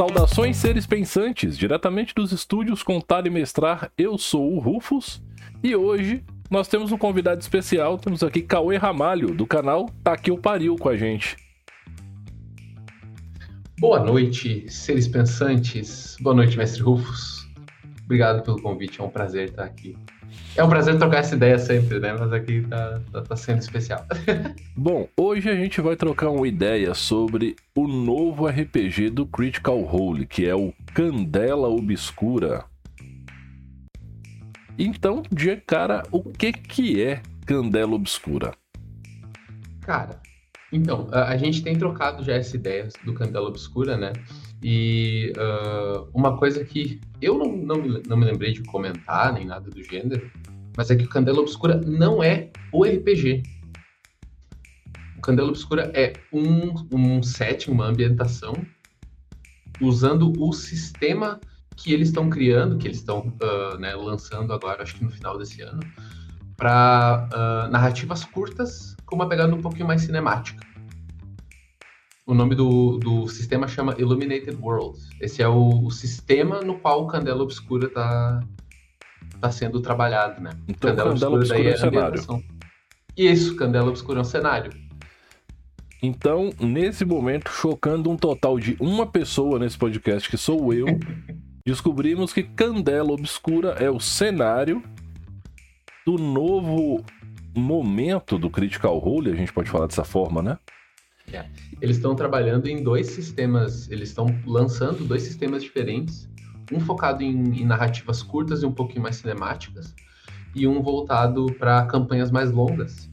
Saudações seres pensantes, diretamente dos estúdios Contar e Mestrar, eu sou o Rufus e hoje nós temos um convidado especial, temos aqui Cauê Ramalho, do canal Tá Aqui o Pariu com a gente. Boa noite, seres pensantes. Boa noite, mestre Rufus. Obrigado pelo convite, é um prazer estar aqui. É um prazer trocar essa ideia sempre, né? Mas aqui tá, tá, tá sendo especial. Bom, hoje a gente vai trocar uma ideia sobre o novo RPG do Critical Role, que é o Candela Obscura. Então, de cara, o que que é Candela Obscura? Cara, então, a, a gente tem trocado já essa ideia do Candela Obscura, né? E uh, uma coisa que eu não, não, me, não me lembrei de comentar, nem nada do gênero, mas é que o Candela Obscura não é o RPG. O Candela Obscura é um, um setting, uma ambientação, usando o sistema que eles estão criando, que eles estão uh, né, lançando agora, acho que no final desse ano, para uh, narrativas curtas com uma pegada um pouquinho mais cinemática. O nome do, do sistema chama Illuminated World. Esse é o, o sistema no qual o Candela Obscura está tá sendo trabalhado, né? Então, Candela, Candela Obscura, Obscura é, é cenário. Isso, Candela Obscura é um cenário. Então, nesse momento, chocando um total de uma pessoa nesse podcast, que sou eu, descobrimos que Candela Obscura é o cenário do novo momento do Critical Role, a gente pode falar dessa forma, né? É. Eles estão trabalhando em dois sistemas, eles estão lançando dois sistemas diferentes, um focado em, em, narrativas curtas e um pouquinho mais cinemáticas, e um voltado para campanhas mais longas,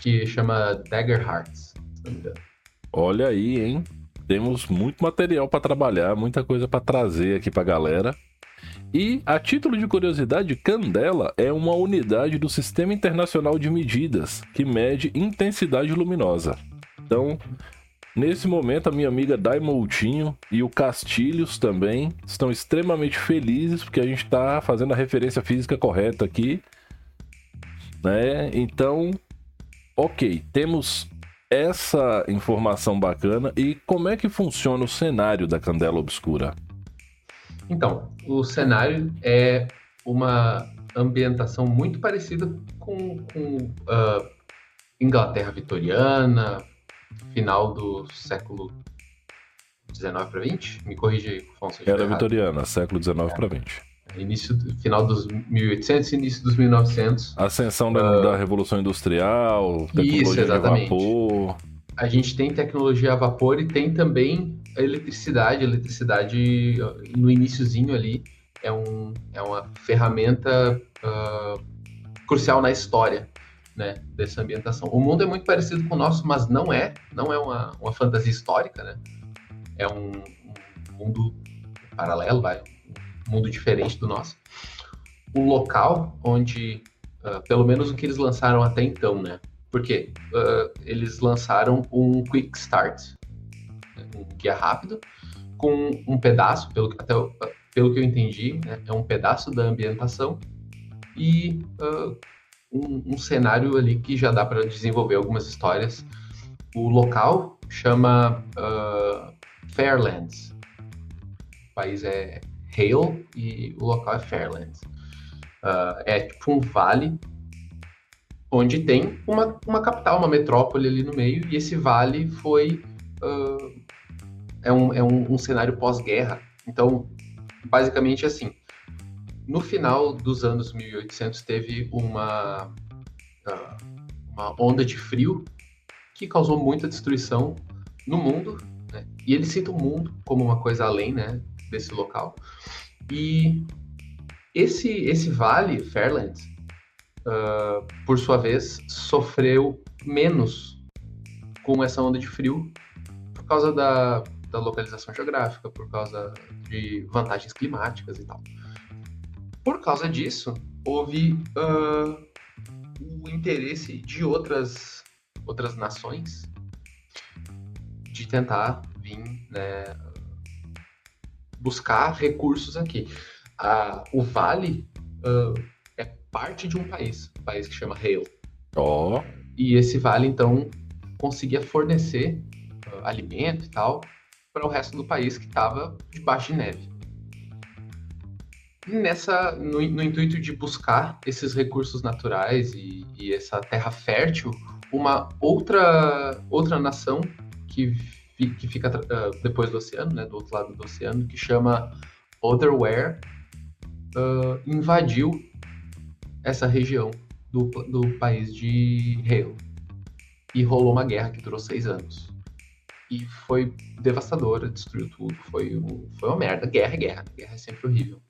que chama Dagger Hearts, se não me engano. Olha aí, hein? temos muito material para trabalhar, muita coisa para trazer aqui para galera. E, a título de curiosidade, Candela é uma unidade do Sistema Internacional de Medidas que mede intensidade luminosa. Então, nesse momento, a minha amiga Dai Moutinho e o Castilhos também estão extremamente felizes porque a gente está fazendo a referência física correta aqui. Né? Então, ok, temos essa informação bacana e como é que funciona o cenário da Candela Obscura? Então, o cenário é uma ambientação muito parecida com, com uh, Inglaterra vitoriana, final do século 19 para 20? Me corrija aí, Afonso. Era vitoriana, século 19 é. para 20 início, final dos 1800 início dos 1900. Ascensão da, uh, da Revolução Industrial, tecnologia isso, exatamente. a vapor. A gente tem tecnologia a vapor e tem também a eletricidade. A eletricidade, no iníciozinho ali, é, um, é uma ferramenta uh, crucial na história né, dessa ambientação. O mundo é muito parecido com o nosso, mas não é. Não é uma, uma fantasia histórica, né? É um, um mundo paralelo, vai, mundo diferente do nosso. O local onde, uh, pelo menos o que eles lançaram até então, né? Porque uh, eles lançaram um Quick Start, um guia rápido, com um pedaço, pelo, até, uh, pelo que eu entendi, né? é um pedaço da ambientação e um, um, cenário ali que já dá para desenvolver algumas histórias. O local chama Fairlands. O país é Hale e o local é Fairlands. Uh, é tipo um vale onde tem uma, uma capital, uma metrópole ali no meio, e esse vale foi. Uh, é um, é um, um cenário pós-guerra. Então, basicamente assim. No final dos anos 1800 teve uma, uh, uma onda de frio que causou muita destruição no mundo, né? e eles citam o mundo como uma coisa além né, desse local. E esse, esse vale, Fairlands, uh, por sua vez, sofreu menos com essa onda de frio por causa da, da localização geográfica, por causa de vantagens climáticas e tal. Por causa disso, houve uh, o interesse de outras, outras nações de tentar vir né, buscar recursos aqui. Ah, o Vale uh, é parte de um país, um país que chama Hale. Oh. E esse vale, então, conseguia fornecer uh, alimento e tal para o resto do país que estava debaixo de neve. Nessa, no, no, intuito de buscar esses recursos naturais e, e essa terra fértil, uma outra outra nação que, que fica uh, depois do oceano, né, do outro lado do oceano, que chama Otherware, uh, invadiu essa região do, do país de Hale. E rolou uma guerra que durou seis anos. E foi devastadora, destruiu tudo. Foi, um, foi uma merda. Guerra é guerra. Guerra é sempre horrível.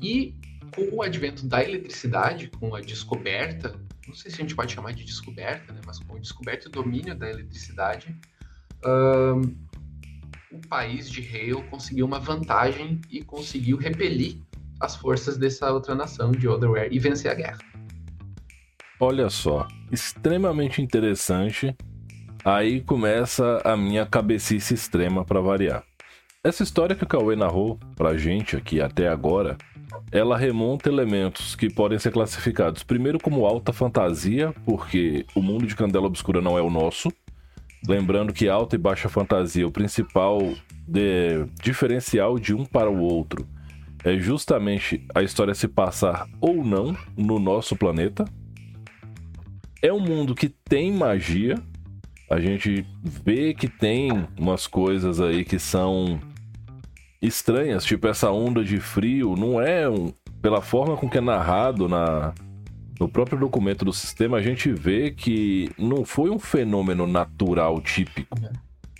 E com o advento da eletricidade, com a descoberta, não sei se a gente pode chamar de descoberta, né, mas com a descoberta e domínio da eletricidade, o país de Hale conseguiu uma vantagem e conseguiu repelir as forças dessa outra nação de Otherware e vencer a guerra. Olha só, extremamente interessante. Aí começa a minha cabecice extrema para variar. Essa história que o Cauê narrou pra gente aqui até agora, ela remonta elementos que podem ser classificados primeiro como alta fantasia, porque o mundo de Candela Obscura não é o nosso. Lembrando que alta e baixa fantasia, o principal de... diferencial de um para o outro é justamente a história se passar ou não no nosso planeta. É um mundo que tem magia. A gente vê que tem umas coisas aí que são estranhas, tipo essa onda de frio, não é um, pela forma com que é narrado na no próprio documento do sistema, a gente vê que não foi um fenômeno natural típico.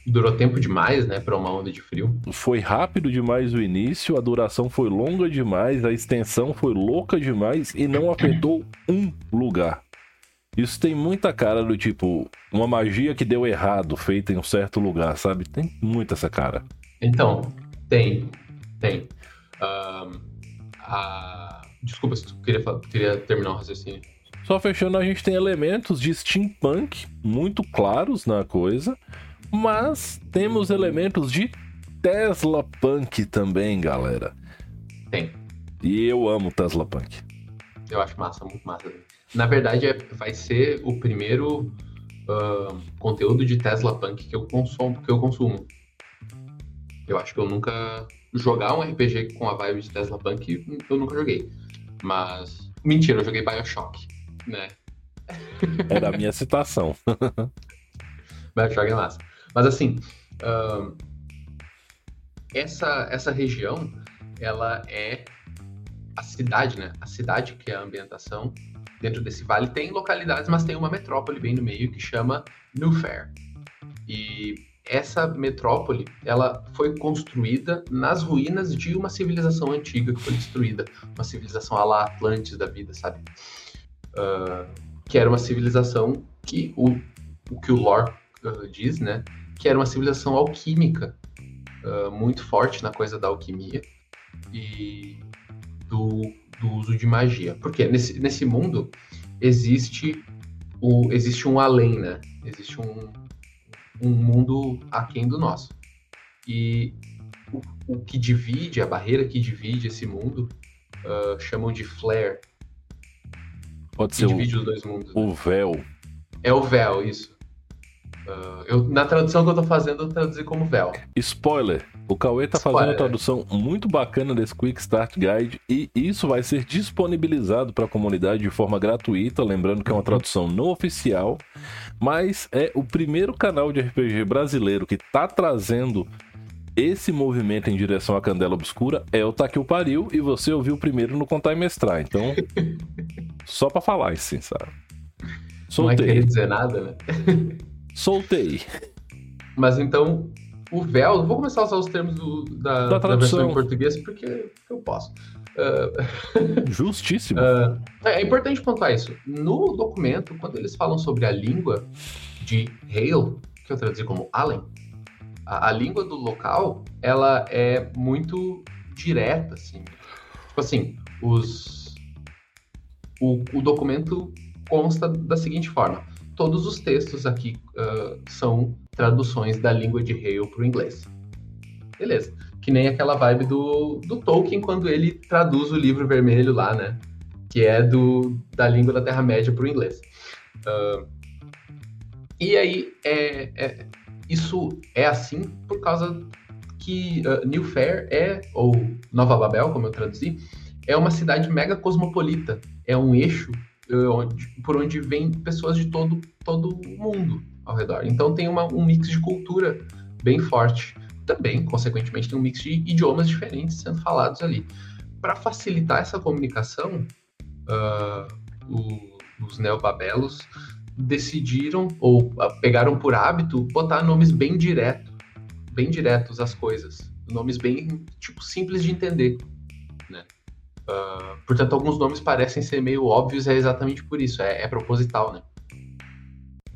Durou tempo demais, né, para uma onda de frio. Foi rápido demais o início, a duração foi longa demais, a extensão foi louca demais e não afetou um lugar. Isso tem muita cara do tipo, uma magia que deu errado, feita em um certo lugar, sabe? Tem muita essa cara. Então, tem, tem. Um, a... Desculpa se tu queria, queria terminar o raciocínio. Só fechando, a gente tem elementos de steampunk muito claros na coisa. Mas temos elementos de Tesla Punk também, galera. Tem. E eu amo Tesla Punk. Eu acho massa, muito massa. Na verdade, é, vai ser o primeiro uh, conteúdo de Tesla Punk que eu consumo, que eu consumo. Eu acho que eu nunca jogar um RPG com a vibe de Tesla Punk, eu nunca joguei. Mas mentira, eu joguei BioShock, né? Era a minha citação. BioShock é massa. Mas assim, uh, essa, essa região, ela é a cidade, né? A cidade que é a ambientação dentro desse vale tem localidades, mas tem uma metrópole bem no meio que chama New Fair. E essa metrópole, ela foi construída nas ruínas de uma civilização antiga que foi destruída, uma civilização à la Atlantis da vida, sabe? Uh, que era uma civilização que o, o que o lore uh, diz, né? que era uma civilização alquímica, uh, muito forte na coisa da alquimia e do, do uso de magia. Porque nesse, nesse mundo existe, o, existe um além, né? Existe um, um mundo aquém do nosso. E o, o que divide, a barreira que divide esse mundo, uh, chamam de flare. Pode ser divide o, os dois mundos. O né? véu. É o véu, isso. Uh, eu, na tradução que eu tô fazendo, eu traduzi como véu. Spoiler: o Cauê tá fazendo uma tradução muito bacana desse Quick Start Guide e isso vai ser disponibilizado para a comunidade de forma gratuita. Lembrando que é uma uhum. tradução não oficial, mas é o primeiro canal de RPG brasileiro que tá trazendo esse movimento em direção à Candela Obscura é o Tá Que o Pariu e você ouviu primeiro no Contar e Mestrar. Então, só para falar assim, sabe? Soltei. Não é dizer nada, né? Soltei. Mas então, o véu, vou começar a usar os termos do, da, da, da, versão em português porque eu posso. Uh... Justíssimo. Uh, é, importante pontuar isso. No documento, quando eles falam sobre a língua de Hale, que eu traduzi como Allen, a, a língua do local, ela é muito direta, assim. Tipo assim, os... O, o documento consta da seguinte forma todos os textos aqui uh, são traduções da língua de Hale para o inglês. Beleza. Que nem aquela vibe do, do Tolkien quando ele traduz o livro vermelho lá, né? Que é do, da língua da Terra-média para o inglês. Uh, e aí, é, é, isso é assim por causa que uh, New Fair é, ou Nova Babel, como eu traduzi, é uma cidade mega cosmopolita. É um eixo por onde vêm pessoas de todo, todo mundo ao redor. Então tem uma, um mix de cultura bem forte. Também, consequentemente, tem um mix de idiomas diferentes sendo falados ali. Para facilitar essa comunicação, uh, o, os neobabelos decidiram ou pegaram por hábito botar nomes bem diretos bem diretos às coisas, nomes bem tipo simples de entender? Uh, portanto, alguns nomes parecem ser meio óbvios, é exatamente por isso, é, é proposital, né?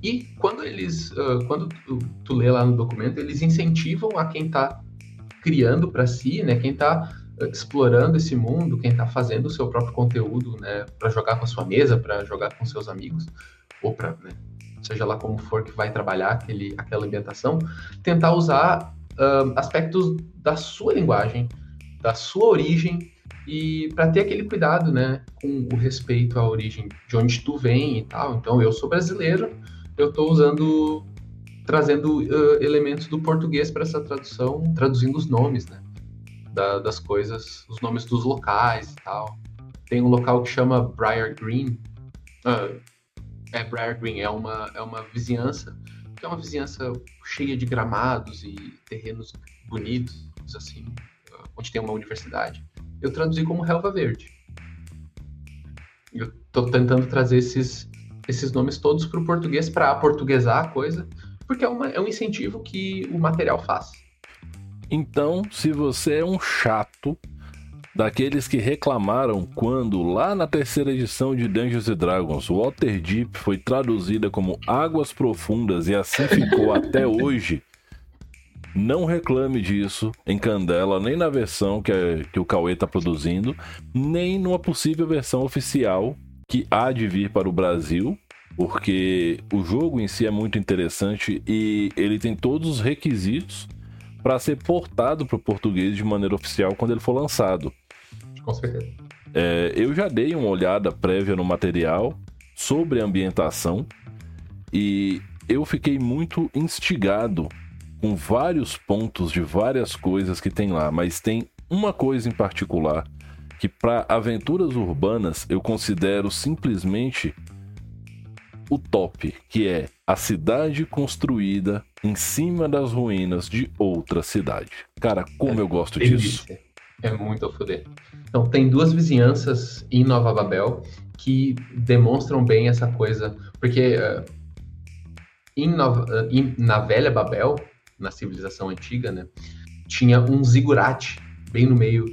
E quando eles, uh, quando tu, tu, lê lá no documento, eles incentivam a quem está criando para si, né? Quem está explorando esse mundo, quem está fazendo o seu próprio conteúdo, né? Para jogar com a sua mesa, para jogar com seus amigos, ou para né, seja lá como for que vai trabalhar aquele, aquela ambientação, tentar usar aspectos da sua linguagem, da sua origem, e para ter aquele cuidado, né, com o respeito à origem de onde tu vem e tal. Então, eu sou brasileiro, eu estou usando, trazendo uh, elementos do português para essa tradução, traduzindo os nomes, né, da, das coisas, os nomes dos locais e tal. Tem um local que chama Briar Green, uh, é Briar Green, é uma, é uma vizinhança, que é uma vizinhança cheia de gramados e terrenos bonitos, assim, onde tem uma universidade. Eu traduzi como Relva Verde. Eu estou tentando trazer esses, esses nomes todos para o português, para aportuguesar a coisa, porque é, uma, é um incentivo que o material faz. Então, se você é um chato daqueles que reclamaram quando, lá na terceira edição de Dungeons Dragons, Waterdeep foi traduzida como Águas Profundas e assim ficou até hoje. Não reclame disso em Candela, nem na versão que, é, que o Cauê está produzindo, nem numa possível versão oficial que há de vir para o Brasil, porque o jogo em si é muito interessante e ele tem todos os requisitos para ser portado para o português de maneira oficial quando ele for lançado com certeza. É, eu já dei uma olhada prévia no material sobre ambientação e eu fiquei muito instigado com vários pontos de várias coisas que tem lá, mas tem uma coisa em particular que para aventuras urbanas eu considero simplesmente o top, que é a cidade construída em cima das ruínas de outra cidade. Cara, como é, eu gosto disso. É muito a foder. Então, tem duas vizinhanças em Nova Babel que demonstram bem essa coisa, porque uh, em Nova, uh, em, na velha Babel, na civilização antiga, né, tinha um zigurate bem no meio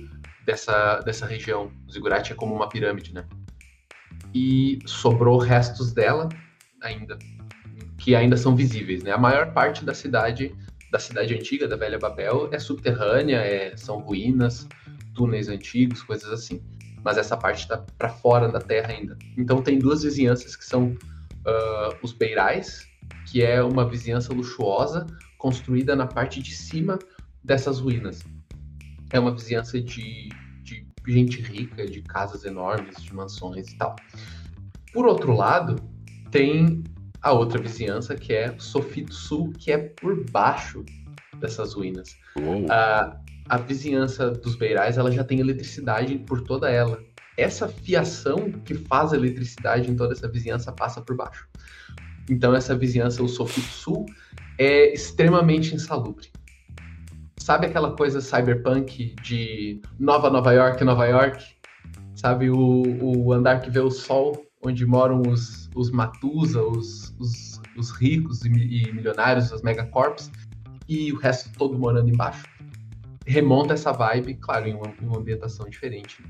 dessa, dessa região. O zigurate é como uma pirâmide, né? E sobrou restos dela ainda, que ainda são visíveis, né? A maior parte da cidade da cidade antiga, da Velha Babel, é subterrânea, é, são ruínas, túneis antigos, coisas assim. Mas essa parte está para fora da terra ainda. Então tem duas vizinhanças que são uh, os Beirais, que é uma vizinhança luxuosa construída na parte de cima dessas ruínas. É uma vizinhança de, de gente rica, de casas enormes, de mansões e tal. Por outro lado, tem a outra vizinhança, que é Sofito Sul, que é por baixo dessas ruínas. A, a vizinhança dos Beirais ela já tem eletricidade por toda ela. Essa fiação que faz a eletricidade em toda essa vizinhança passa por baixo. Então essa vizinhança, o Sofito Sul, é extremamente insalubre. Sabe aquela coisa cyberpunk de Nova Nova York, Nova York? Sabe o, o andar que vê o sol onde moram os, os Matusa, os, os, os ricos e, e, milionários, os megacorps, e o resto todo morando embaixo. Remonta essa vibe, claro, em uma, em uma ambientação diferente.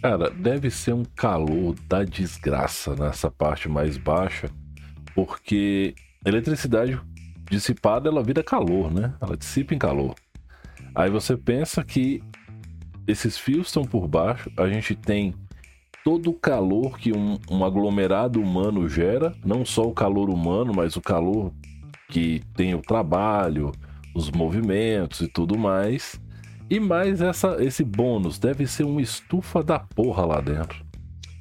Cara, deve ser um calor da desgraça nessa parte mais baixa, porque eletricidade dissipada ela vira calor, né? Ela dissipa em calor. Aí você pensa que esses fios estão por baixo, a gente tem todo o calor que um, um, aglomerado humano gera, não só o calor humano, mas o calor que tem o trabalho, os movimentos e tudo mais. E mais essa, esse bônus, deve ser uma estufa da porra lá dentro.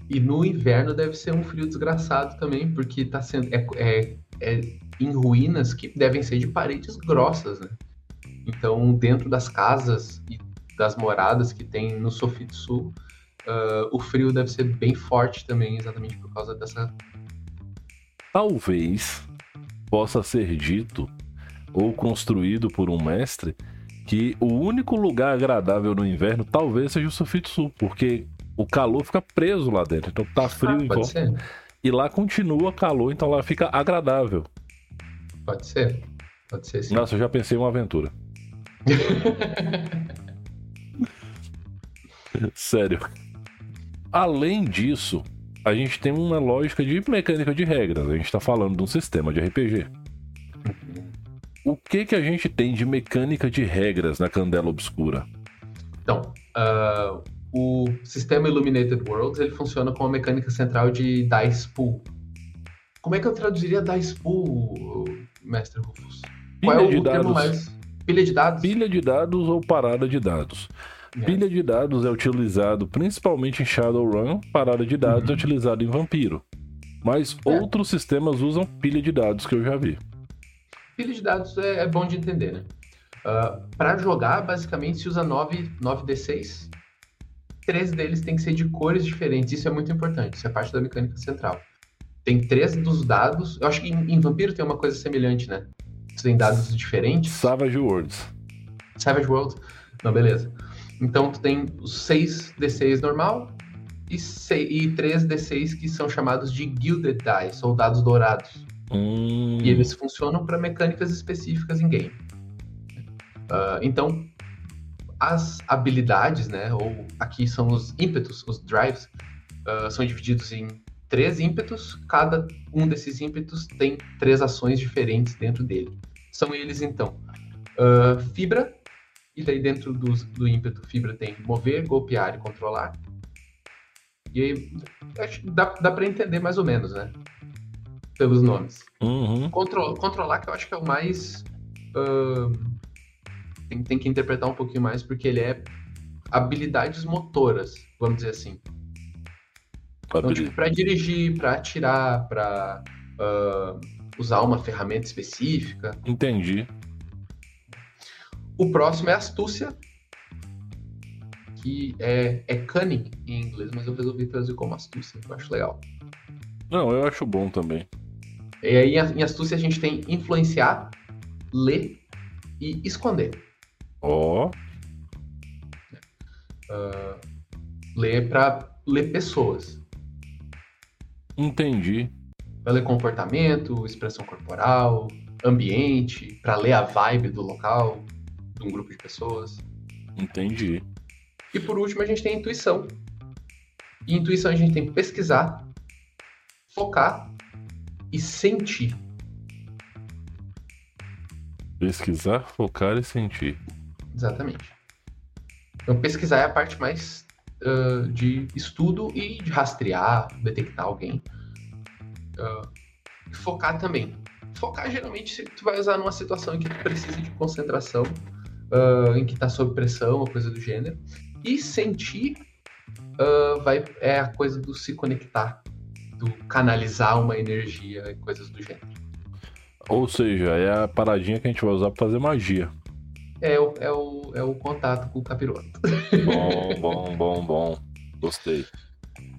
E no inverno deve ser um frio desgraçado também, porque tá sendo. É, é, é em ruínas que devem ser de paredes grossas, né? Então, dentro das casas e das moradas que tem no Sofit Sul, uh, o frio deve ser bem forte também, exatamente por causa dessa. Talvez possa ser dito ou construído por um mestre que o único lugar agradável no inverno talvez seja o Sofit Sul, porque o calor fica preso lá dentro. Então tá frio ah, em pode volta. ser. E lá continua calor, então lá fica agradável. Pode ser. Pode ser sim. Nossa, eu já pensei em uma aventura. Sério. Além disso, a gente tem uma lógica de mecânica de regras. A gente tá falando de um sistema de RPG. O que que a gente tem de mecânica de regras na Candela Obscura? Então, uh, o sistema Illuminated Worlds ele funciona com a mecânica central de dice pool. Como é que eu traduziria dice pool, mestre Rufus? Qual é o de termo dados. mais... Pilha de dados? Pilha de dados ou parada de dados? É. Pilha de dados é utilizado principalmente em Shadowrun, parada de dados é Uhum. utilizado em Vampiro. Mas É. outros sistemas usam pilha de dados que eu já vi. Pilha de dados é, é bom de entender, né? Para jogar, basicamente, se usa 9, 9d6. Três deles tem que ser de cores diferentes. Isso é muito importante. Isso é parte da mecânica central. Tem três dos dados. Eu acho que em, em Vampiro tem uma coisa semelhante, né? Você tem dados diferentes. Savage Worlds. Savage World. Não, beleza. Então tu tem os 6 D6 normal e, sei- e 3 D6 que são chamados de Gilded Dice, ou dados dourados. Hum, E eles funcionam para mecânicas específicas em game. Ah, então, as habilidades, né, ou aqui são os ímpetos, os drives, ah, são divididos em três ímpetos. Cada um desses ímpetos tem três ações diferentes dentro dele. São eles, então, ah, fibra, e daí dentro dos- do ímpeto fibra tem mover, golpear e controlar. E aí, acho que dá, dá para entender mais ou menos, né? Pelos nomes. uhum. Contro- controlar, que eu acho que é o mais. ahn, tem, tem que interpretar um pouquinho mais, porque ele é habilidades motoras, vamos dizer assim. Então, Habilidade. tipo, dirigir, pra atirar, pra ahn, usar uma ferramenta específica. Entendi. O próximo é astúcia, que é, é cunning em inglês, mas eu resolvi traduzir como astúcia, eu acho legal. Não, eu acho bom também. E aí, em astúcia, a gente tem influenciar, ler e esconder. Ó, Ler para ler pessoas. Entendi. Para ler comportamento, expressão corporal, ambiente, para ler a vibe do local, de um grupo de pessoas. Entendi. E por último, a gente tem intuição. E intuição a gente tem pesquisar, focar e sentir. Pesquisar, focar e sentir. Exatamente. Então, pesquisar é a parte mais ah, de estudo e de rastrear, detectar alguém. E focar também. Focar, geralmente, tu vai usar numa situação em que tu precisa de concentração, ah, em que tá sob pressão ou coisa do gênero. E sentir vai, é a coisa do se conectar, do canalizar uma energia e coisas do gênero. Ou seja, é a paradinha que a gente vai usar pra fazer magia. É o, é o, é o contato com o capiroto. Bom, bom, bom, bom. Gostei.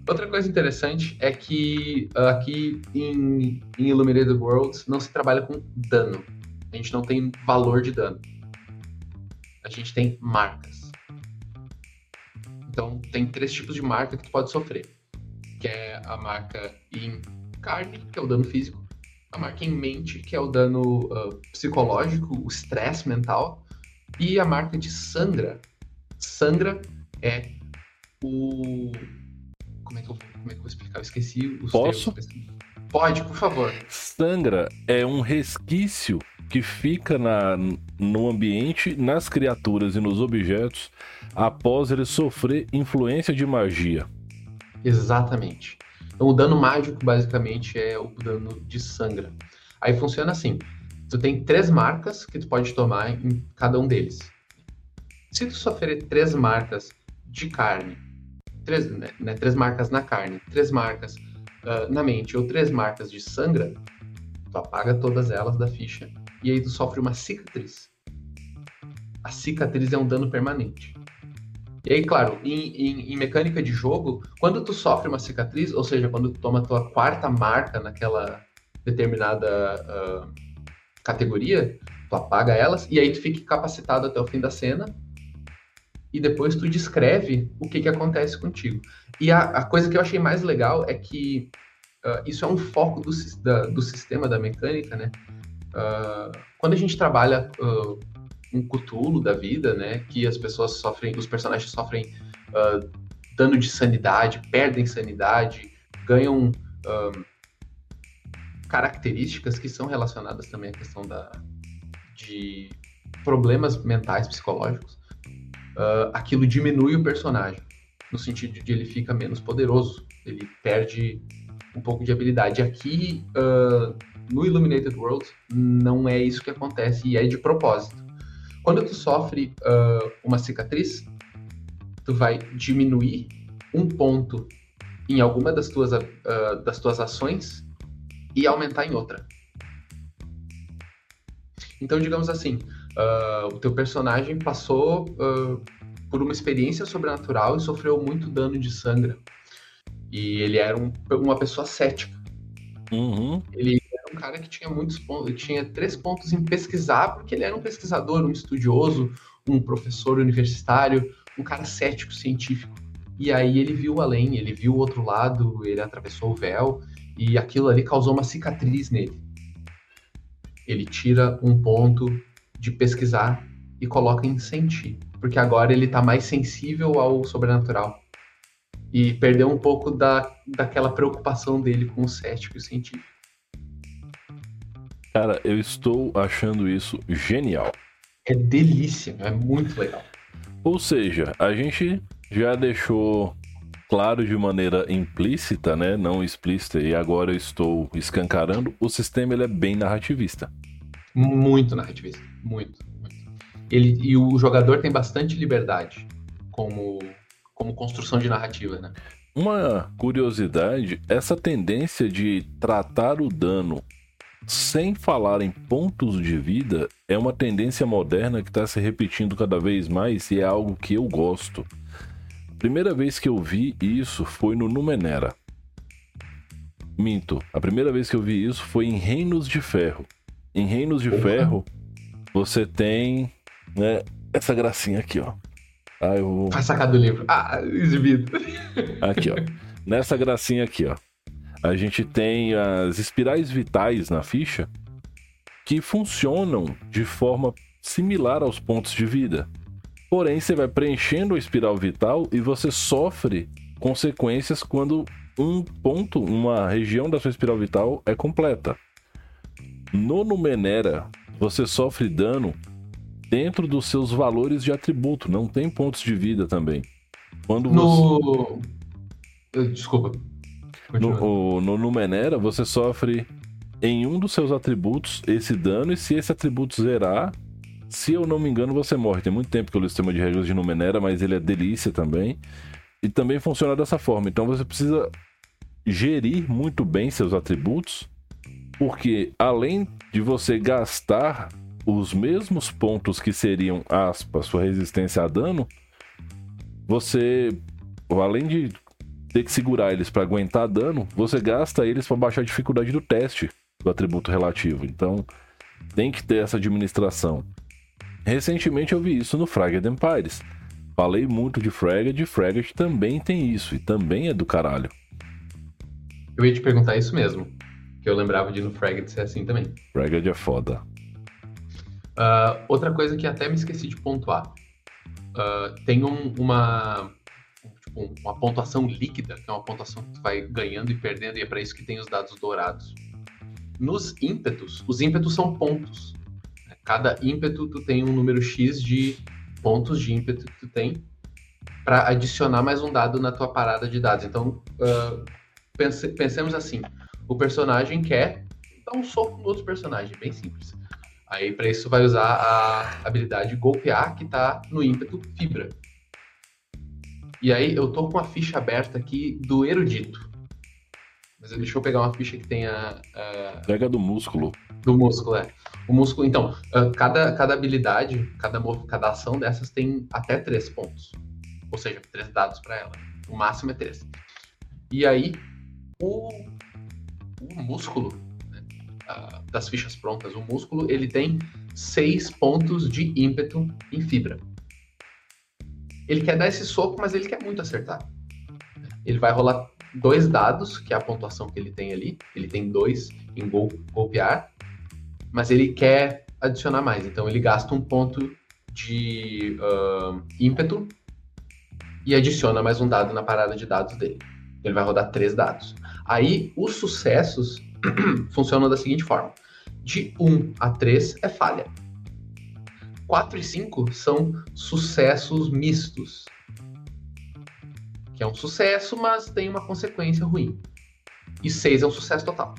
Outra coisa interessante é que ah, aqui em, em Illuminated Worlds não se trabalha com dano. A gente não tem valor de dano. A gente tem marcas. Então tem três tipos de marca que tu pode sofrer. Que é a marca em carne, que é o dano físico. A marca em mente, que é o dano ah, psicológico, o estresse mental. E a marca de sangra. Sangra é o como é que eu, vou- como é que eu vou explicar? Eu esqueci os Posso? termos. Pode, por favor. Sangra é um resquício que fica na, no ambiente, nas criaturas e nos objetos após ele sofrer influência de magia. Exatamente. Então, o dano mágico, basicamente, é o dano de sangra. Aí funciona assim. Tu tem três marcas que tu pode tomar em cada um deles. Se tu sofrer três marcas de carne, três, né, né, três marcas na carne, três marcas ah, na mente ou três marcas de sangra, Tu apaga todas elas da ficha e aí tu sofre uma cicatriz. A cicatriz é um dano permanente. E aí, claro, em, em, em, mecânica de jogo, quando tu sofre uma cicatriz, ou seja, quando tu toma tua quarta marca naquela determinada uh, categoria, tu apaga elas e aí tu fica capacitado até o fim da cena e depois tu descreve o que, que acontece contigo. E a, a coisa que eu achei mais legal é que uh, isso é um foco do, da, do sistema da mecânica, né? Uh, quando a gente trabalha uh, um cutulo da vida, né? Que as pessoas sofrem, os personagens sofrem dano de sanidade, perdem sanidade, ganham características que são relacionadas também à questão da, de problemas mentais, psicológicos uh, aquilo diminui o personagem, no sentido de ele fica menos poderoso, ele perde um pouco de habilidade. Aqui, uh, no Illuminated World, não é isso que acontece, e é de propósito. Quando tu sofre uh, uma cicatriz, tu vai diminuir um ponto em alguma das tuas, das tuas ações e aumentar em outra. Então, digamos assim, uh, o teu personagem passou uh, por uma experiência sobrenatural e sofreu muito dano de sangra. E ele era um, uma pessoa cética. Uhum. Ele era um cara que tinha muitos pontos, tinha três pontos em pesquisar, porque ele era um pesquisador, um estudioso, um professor universitário, um cara cético, científico. E aí ele viu além, ele viu o outro lado, ele atravessou o véu, e aquilo ali causou uma cicatriz nele. Ele tira um ponto de pesquisar e coloca em sentir, porque agora ele está mais sensível ao sobrenatural e perdeu um pouco da, daquela preocupação dele com o cético e o científico. Cara, eu estou achando isso genial. É delícia, é muito legal. Ou seja, a gente já deixou claro de maneira implícita, né, não explícita, e agora eu estou escancarando, o sistema ele é bem narrativista. Muito narrativista, muito, muito. Ele, e o jogador tem bastante liberdade como, como construção de narrativa, né? Uma curiosidade, essa tendência de tratar o dano sem falar em pontos de vida é uma tendência moderna que está se repetindo cada vez mais e é algo que eu gosto. A primeira vez que eu vi isso foi no Numenera. Minto, a primeira vez que eu vi isso foi em Reinos de Ferro. Em Reinos de Ferro, você tem né, essa gracinha aqui, ó. Ah, eu vou... Vai sacar do livro. Ah, exibido. Aqui, ó. Nessa gracinha aqui, ó. A gente tem as espirais vitais na ficha que funcionam de forma similar aos pontos de vida. Porém, você vai preenchendo a espiral vital e você sofre consequências quando um ponto, uma região da sua espiral vital é completa. No Numenera, você sofre dano dentro dos seus valores de atributo, não tem pontos de vida também. Quando no... você... Desculpa. No, no Numenera, você sofre em um dos seus atributos esse dano, e se esse atributo zerar, se eu não me engano, você morre. Tem muito tempo que eu li o sistema de regras de Numenera, mas ele é delícia também. E também funciona dessa forma. Então você precisa gerir muito bem seus atributos porque além de você gastar os mesmos pontos que seriam, aspas, sua resistência a dano, você, além de ter que segurar eles para aguentar dano, você gasta eles para baixar a dificuldade do teste do atributo relativo. Então, tem que ter essa administração. Recentemente eu vi isso no Fraged Empires. Falei muito de Fraged, e Fraged também tem isso, e também é do caralho. Eu ia te perguntar isso mesmo que eu lembrava de no Fraged ser assim também. Fraged é foda. Uh, outra coisa que até me esqueci de pontuar. Uh, tem um, uma, tipo, uma pontuação líquida, que é uma pontuação que tu vai ganhando e perdendo, e é para isso que tem os dados dourados. Nos ímpetos, os ímpetos são pontos. Cada ímpeto tu tem um número X de pontos de ímpeto que tu tem para adicionar mais um dado na tua parada de dados. Então, uh, pense, pensemos assim, o personagem quer dar um soco no outro personagem, bem simples. Aí para isso vai usar a habilidade golpear que tá no ímpeto fibra. E aí eu tô com a ficha aberta aqui do erudito. Mas deixa eu pegar uma ficha que tenha. Pega do músculo. Do músculo, é. O músculo, então, uh, cada, cada habilidade, cada, cada ação dessas tem até três pontos. Ou seja, três dados para ela. O máximo é três. E aí, o, o músculo né, uh, das fichas prontas, o músculo, ele tem seis pontos de ímpeto em fibra. Ele quer dar esse soco, mas ele quer muito acertar. Ele vai rolar dois dados, que é a pontuação que ele tem ali. Ele tem dois em gol, golpear, mas ele quer adicionar mais. Então ele gasta um ponto de uh, ímpeto e adiciona mais um dado na parada de dados dele. Ele vai rodar três dados. Aí os sucessos funcionam da seguinte forma: de 1 a 3 é falha. 4 e 5 são sucessos mistos que é um sucesso, mas tem uma consequência ruim. E 6 é um sucesso total.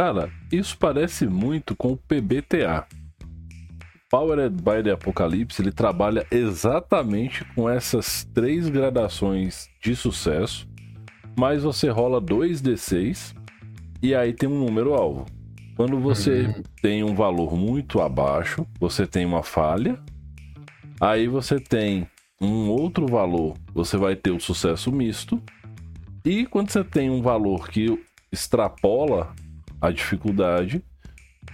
Cara, isso parece muito com o PBTA. Powered by the Apocalypse, ele trabalha exatamente com essas três gradações de sucesso, mas você rola 2d6 e aí tem um número alvo. Quando você uhum. tem um valor muito abaixo, você tem uma falha. Aí você tem um outro valor, você vai ter o sucesso misto. E quando você tem um valor que extrapola a dificuldade,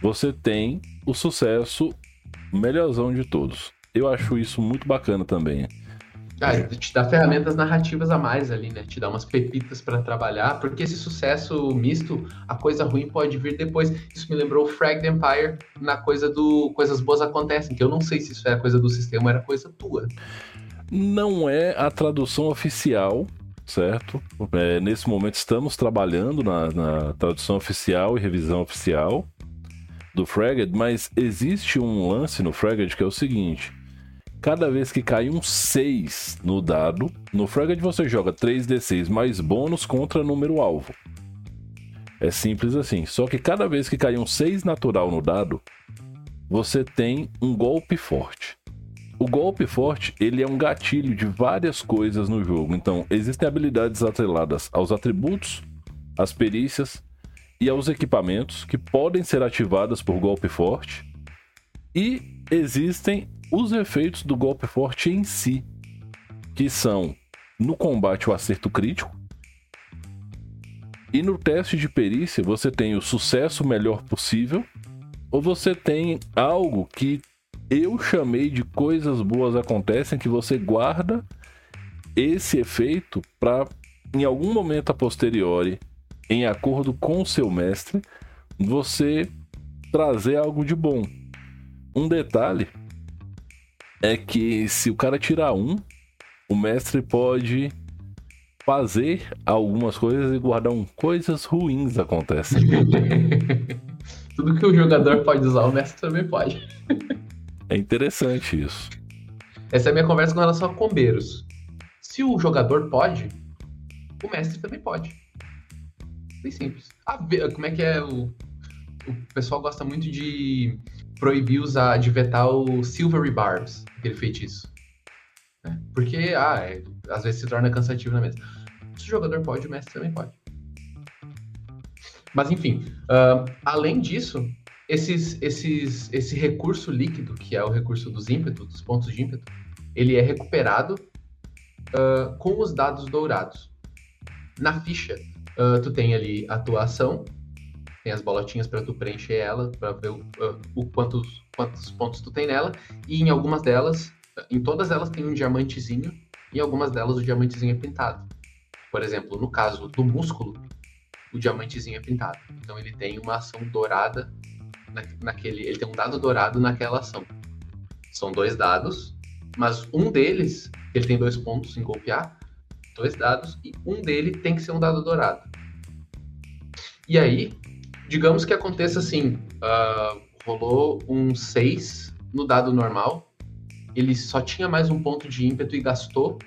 você tem o sucesso melhorzão de todos. Eu acho isso muito bacana também. Ah, te dá ferramentas narrativas a mais ali, né? Te dá umas pepitas para trabalhar, porque esse sucesso misto, a coisa ruim pode vir depois. Isso me lembrou o Frag Empire na coisa do coisas boas acontecem, que eu não sei se isso é coisa do sistema, era coisa tua não é a tradução oficial, certo? É, nesse momento estamos trabalhando na, na, tradução oficial e revisão oficial do Fraged, mas existe um lance no Fraged que é o seguinte: cada vez que cai um 6 no dado, no Fraged você joga 3d6 mais bônus contra número alvo. É simples assim. Só que cada vez que cai um 6 natural no dado, você tem um golpe forte. O golpe forte, ele é um gatilho de várias coisas no jogo. Então, existem habilidades atreladas aos atributos, às perícias e aos equipamentos que podem ser ativadas por golpe forte. E existem os efeitos do golpe forte em si, que são no combate o acerto crítico. E no teste de perícia, você tem o sucesso melhor possível, ou você tem algo que eu chamei de coisas boas acontecem que você guarda esse efeito para em algum momento a posteriori, em acordo com o seu mestre, você trazer algo de bom. Um detalhe é que se o cara tirar um, o mestre pode fazer algumas coisas e guardar um coisas ruins acontecem. Tudo que o jogador pode usar, o mestre também pode. É interessante isso. Essa é a minha conversa com relação a combeiros. Se o jogador pode, o mestre também pode. Bem simples. Ah, como é que é o. O pessoal gosta muito de proibir usar, de vetar o Silvery Barbs, aquele feitiço. Né? Porque, ah, é, às vezes se torna cansativo na mesa. Se o jogador pode, o mestre também pode. Mas enfim, uh, além disso, esses, esses, esse recurso líquido, que é o recurso dos ímpetos, dos pontos de ímpeto, ele é recuperado uh, com os dados dourados. Na ficha, uh, tu tem ali a tua ação, tem as bolotinhas para tu preencher ela, para ver o, uh, o quantos, quantos pontos tu tem nela, e em algumas delas, em todas elas tem um diamantezinho, e em algumas delas o diamantezinho é pintado. Por exemplo, no caso do músculo, o diamantezinho é pintado. Então ele tem uma ação dourada na, naquele. Ele tem um dado dourado naquela ação. São dois dados, mas um deles, ele tem dois pontos em golpear, dois dados, e um dele tem que ser um dado dourado. E aí, digamos que aconteça assim: uh, rolou um 6 no dado normal, ele só tinha mais um ponto de ímpeto e gastou,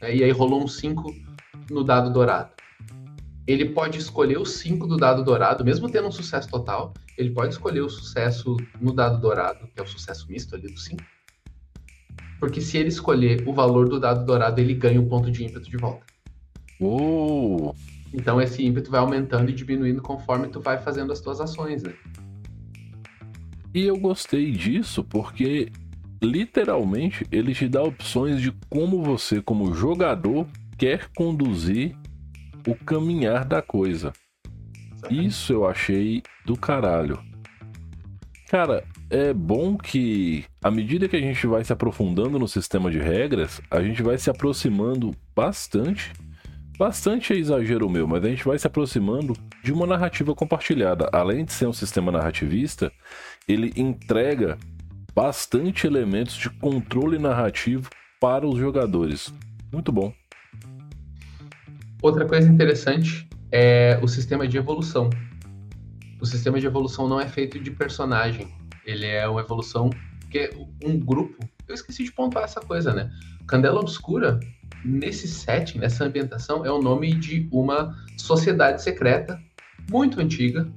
né, e aí rolou um 5 no dado dourado ele pode escolher o 5 do dado dourado, mesmo tendo um sucesso total, ele pode escolher o sucesso no dado dourado, que é o sucesso misto ali do 5. Porque se ele escolher o valor do dado dourado, ele ganha um ponto de ímpeto de volta. Oh! Então esse ímpeto vai aumentando e diminuindo conforme tu vai fazendo as tuas ações, né? E eu gostei disso porque literalmente ele te dá opções de como você, como jogador, quer conduzir o caminhar da coisa. Isso eu achei do caralho. Cara, é bom que, à medida que a gente vai se aprofundando no sistema de regras, a gente vai se aproximando bastante. Bastante é exagero meu, mas a gente vai se aproximando de uma narrativa compartilhada. Além de ser um sistema narrativista, ele entrega bastante elementos de controle narrativo para os jogadores. Muito bom. Outra coisa interessante é o sistema de evolução. O sistema de evolução não é feito de personagem, ele é uma evolução que um grupo. Eu esqueci de pontuar essa coisa, né? Candela Obscura, nesse setting, nessa ambientação, é o nome de uma sociedade secreta muito antiga,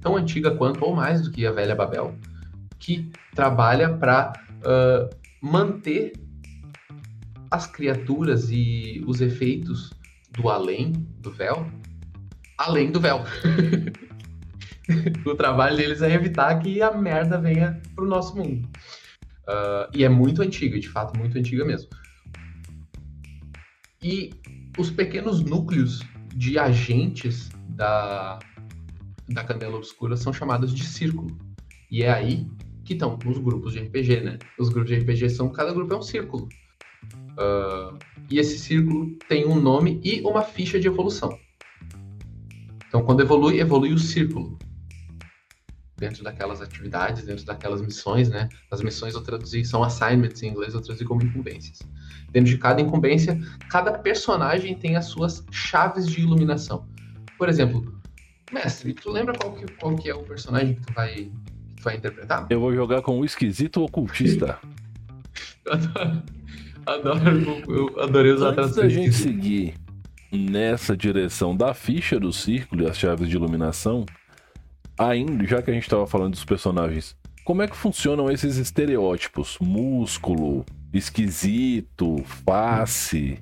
tão antiga quanto ou mais do que a velha Babel, que trabalha para uh, manter as criaturas e os efeitos do além do véu, além do véu. o trabalho deles é evitar que a merda venha pro nosso mundo. Uh, e é muito antiga, de fato, muito antiga mesmo. E os pequenos núcleos de agentes da, da Candela Obscura são chamados de círculo. E é aí que estão os grupos de RPG, né? Os grupos de RPG são, cada grupo é um círculo. Uh, e esse círculo tem um nome e uma ficha de evolução. Então, quando evolui, evolui o círculo. Dentro daquelas atividades, dentro daquelas missões, né? As missões eu traduzi, são assignments em inglês, eu traduzi como incumbências. Dentro de cada incumbência, cada personagem tem as suas chaves de iluminação. Por exemplo, mestre, tu lembra qual que, qual que é o personagem que tu vai, que tu vai interpretar? Eu vou jogar com o esquisito ocultista. eu adoro, adoro, eu adorei usar Antes da gente seguir nessa direção da ficha do círculo e as chaves de iluminação, ainda, já que a gente estava falando dos personagens, como é que funcionam esses estereótipos? Músculo, esquisito, face.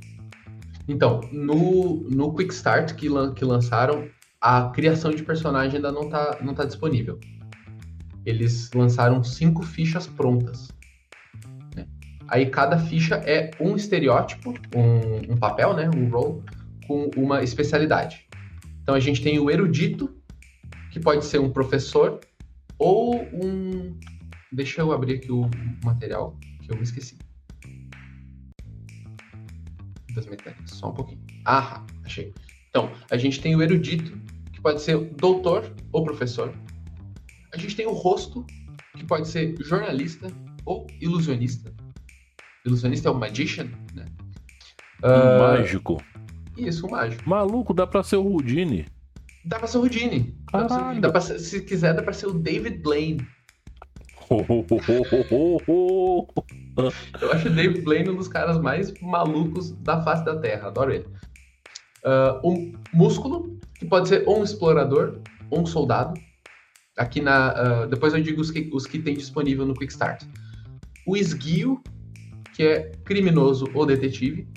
Então, no, no Quick Start que, lan, que lançaram, a criação de personagem ainda não está não tá disponível. Eles lançaram cinco fichas prontas. Aí cada ficha é um estereótipo, um, um papel, né? Um role, com uma especialidade. Então a gente tem o erudito, que pode ser um professor ou um. Deixa eu abrir aqui o material que eu me esqueci. Das mecânicas, só um pouquinho. Ah, achei. Então, a gente tem o erudito, que pode ser doutor ou professor. A gente tem o rosto, que pode ser jornalista ou ilusionista. Ilusionista é o magician, né? Uh, mágico. Isso, um mágico. Maluco, dá pra ser o Houdini. Dá pra ser o Houdini. Dá pra ser, dá pra ser, se quiser, dá pra ser o David Blaine. Eu acho o David Blaine um dos caras mais malucos da face da Terra. Adoro ele. Uh, um músculo, que pode ser ou um explorador ou um soldado. Aqui na. Uh, depois eu digo os que, os que tem disponível no Quick Start. O esguio, que é criminoso ou detetive.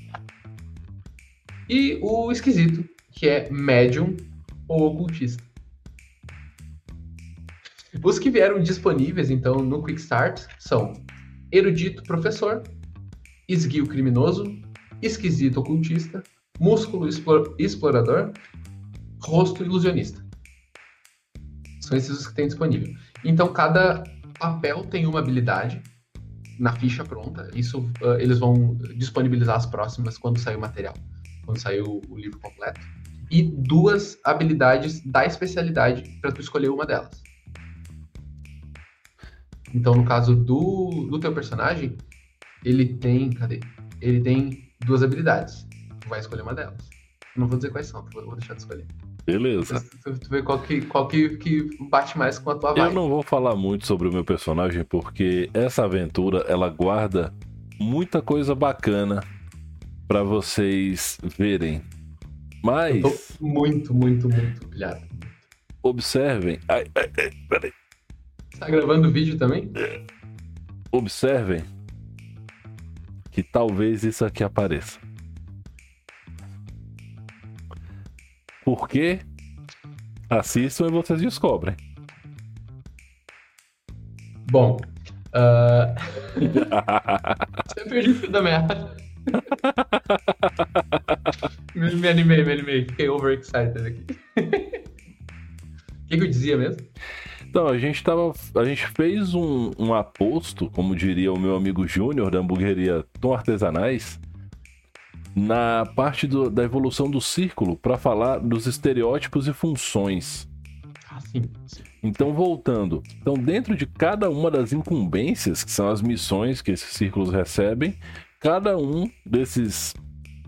E o esquisito, que é médium ou ocultista. Os que vieram disponíveis, então, no Quick Start são erudito professor, esguio criminoso, esquisito ocultista, músculo explorador, rosto ilusionista. São esses os que tem disponível. Então, cada papel tem uma habilidade na ficha pronta. Isso uh, eles vão disponibilizar as próximas quando sair o material quando saiu o livro completo, e duas habilidades da especialidade para tu escolher uma delas. Então, no caso do, do teu personagem, ele tem, cadê? Ele tem duas habilidades. Tu vai escolher uma delas. não vou dizer quais são, vou deixar de escolher. Beleza. Tu, vê qual, que, qual que, que bate mais com a tua vibe. Eu não vou falar muito sobre o meu personagem, porque essa aventura, ela guarda muita coisa bacana para vocês verem. Mas. muito, muito, muito pilhado. Observem. Ai, ai, ai, peraí. Tá gravando vídeo também? Observem que talvez isso aqui apareça. Por quê? Assistam e vocês descobrem. Bom, uh... você perdeu o fio da meada. me, me animei, me animei. Fiquei overexcited aqui. O que, que eu dizia mesmo? Então, a gente tava. A gente fez um, um aposto, como diria o meu amigo Júnior, da hamburgueria Tom Artesanais, na parte do, da evolução do círculo, para falar dos estereótipos e funções. Ah. Então, voltando. Então, dentro de cada uma das incumbências, que são as missões que esses círculos recebem, cada um desses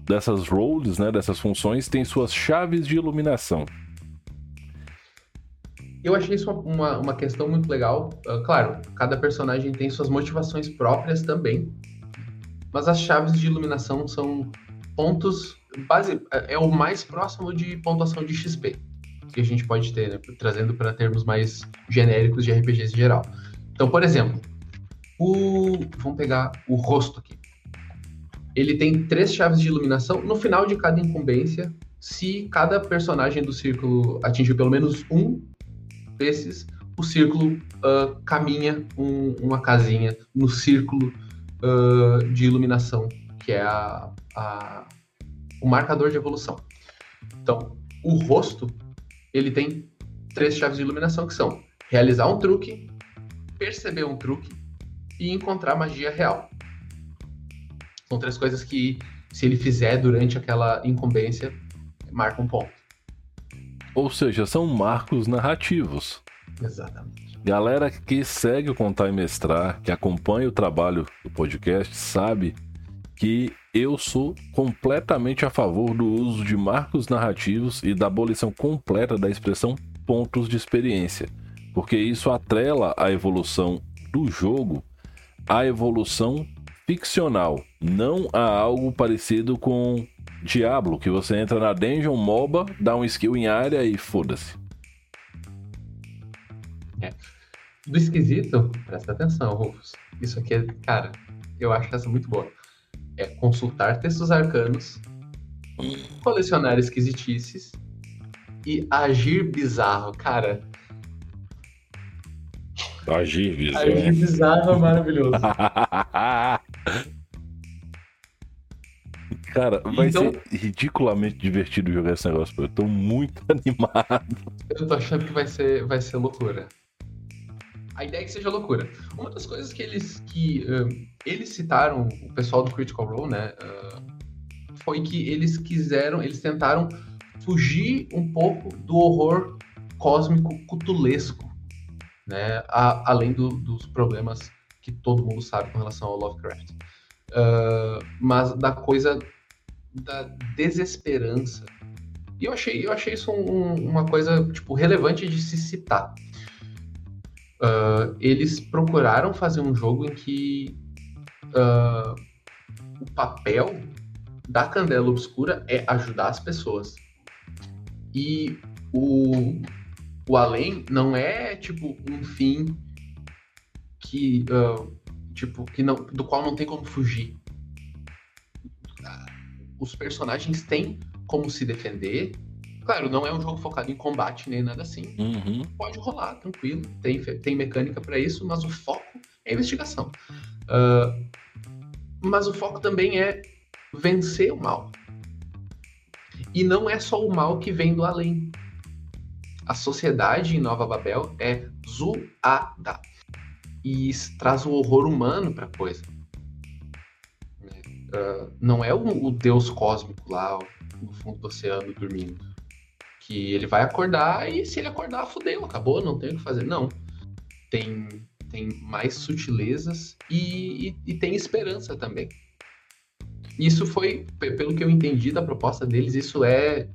dessas roles, né, dessas funções, tem suas chaves de iluminação. Eu achei isso uma, uma questão muito legal. Uh, claro, cada personagem tem suas motivações próprias também, mas as chaves de iluminação são pontos base é, o mais próximo de pontuação de XP que a gente pode ter, né? trazendo para termos mais genéricos de RPGs em geral. Então, por exemplo, o vamos pegar o rosto aqui. Ele tem três chaves de iluminação. No final de cada incumbência, se cada personagem do círculo atingir pelo menos um desses, o círculo uh, caminha um, uma casinha no círculo uh, de iluminação, que é a, a, o marcador de evolução. Então, o rosto, ele tem três chaves de iluminação que são realizar um truque, perceber um truque e encontrar magia real. São três coisas que, se ele fizer durante aquela incumbência, marca um ponto. Ou seja, são marcos narrativos. Exatamente. Galera que segue o Contar e Mestrar, que acompanha o trabalho do podcast, sabe que eu sou completamente a favor do uso de marcos narrativos e da abolição completa da expressão pontos de experiência, porque isso atrela a evolução do jogo à evolução ficcional, não a algo parecido com Diablo, que você entra na dungeon MOBA, dá um skill em área e foda-se. É. Do esquisito, presta atenção, Rufus. Isso aqui é, cara, eu acho essa muito boa é consultar textos arcanos, colecionar esquisitices e agir bizarro. Cara. Agir bizarro. Agir bizarro é maravilhoso. Cara, vai então, ser ridiculamente divertido jogar esse negócio. Eu tô muito animado. Eu tô achando que vai ser, vai ser loucura. A ideia é que seja loucura. Uma das coisas que eles que um, eles citaram, o pessoal do Critical Role, né, uh, foi que eles quiseram, eles tentaram fugir um pouco do horror cósmico cutulesco, né, a, além do, dos problemas que todo mundo sabe com relação ao Lovecraft, uh, mas da coisa da desesperança. E eu achei, eu achei isso um, uma coisa tipo relevante de se citar. Uh, eles procuraram fazer um jogo em que uh, o papel da Candela Obscura é ajudar as pessoas. E o, o além não é tipo um fim que uh, tipo que não do qual não tem como fugir. Os personagens têm como se defender Claro, não é um jogo focado em combate nem nada assim. Uhum. Pode rolar, tranquilo. Tem, tem mecânica para isso, mas o foco é investigação. Uh, mas o foco também é vencer o mal. E não é só o mal que vem do além. A sociedade em Nova Babel é zoada. E traz o horror humano para a coisa. Uh, não é o, o deus cósmico lá no fundo do oceano dormindo que ele vai acordar e se ele acordar, fudeu, acabou, não tem o que fazer. Não. Tem, tem mais sutilezas e, e, e tem esperança também. Isso foi, pelo que eu entendi da proposta deles, isso é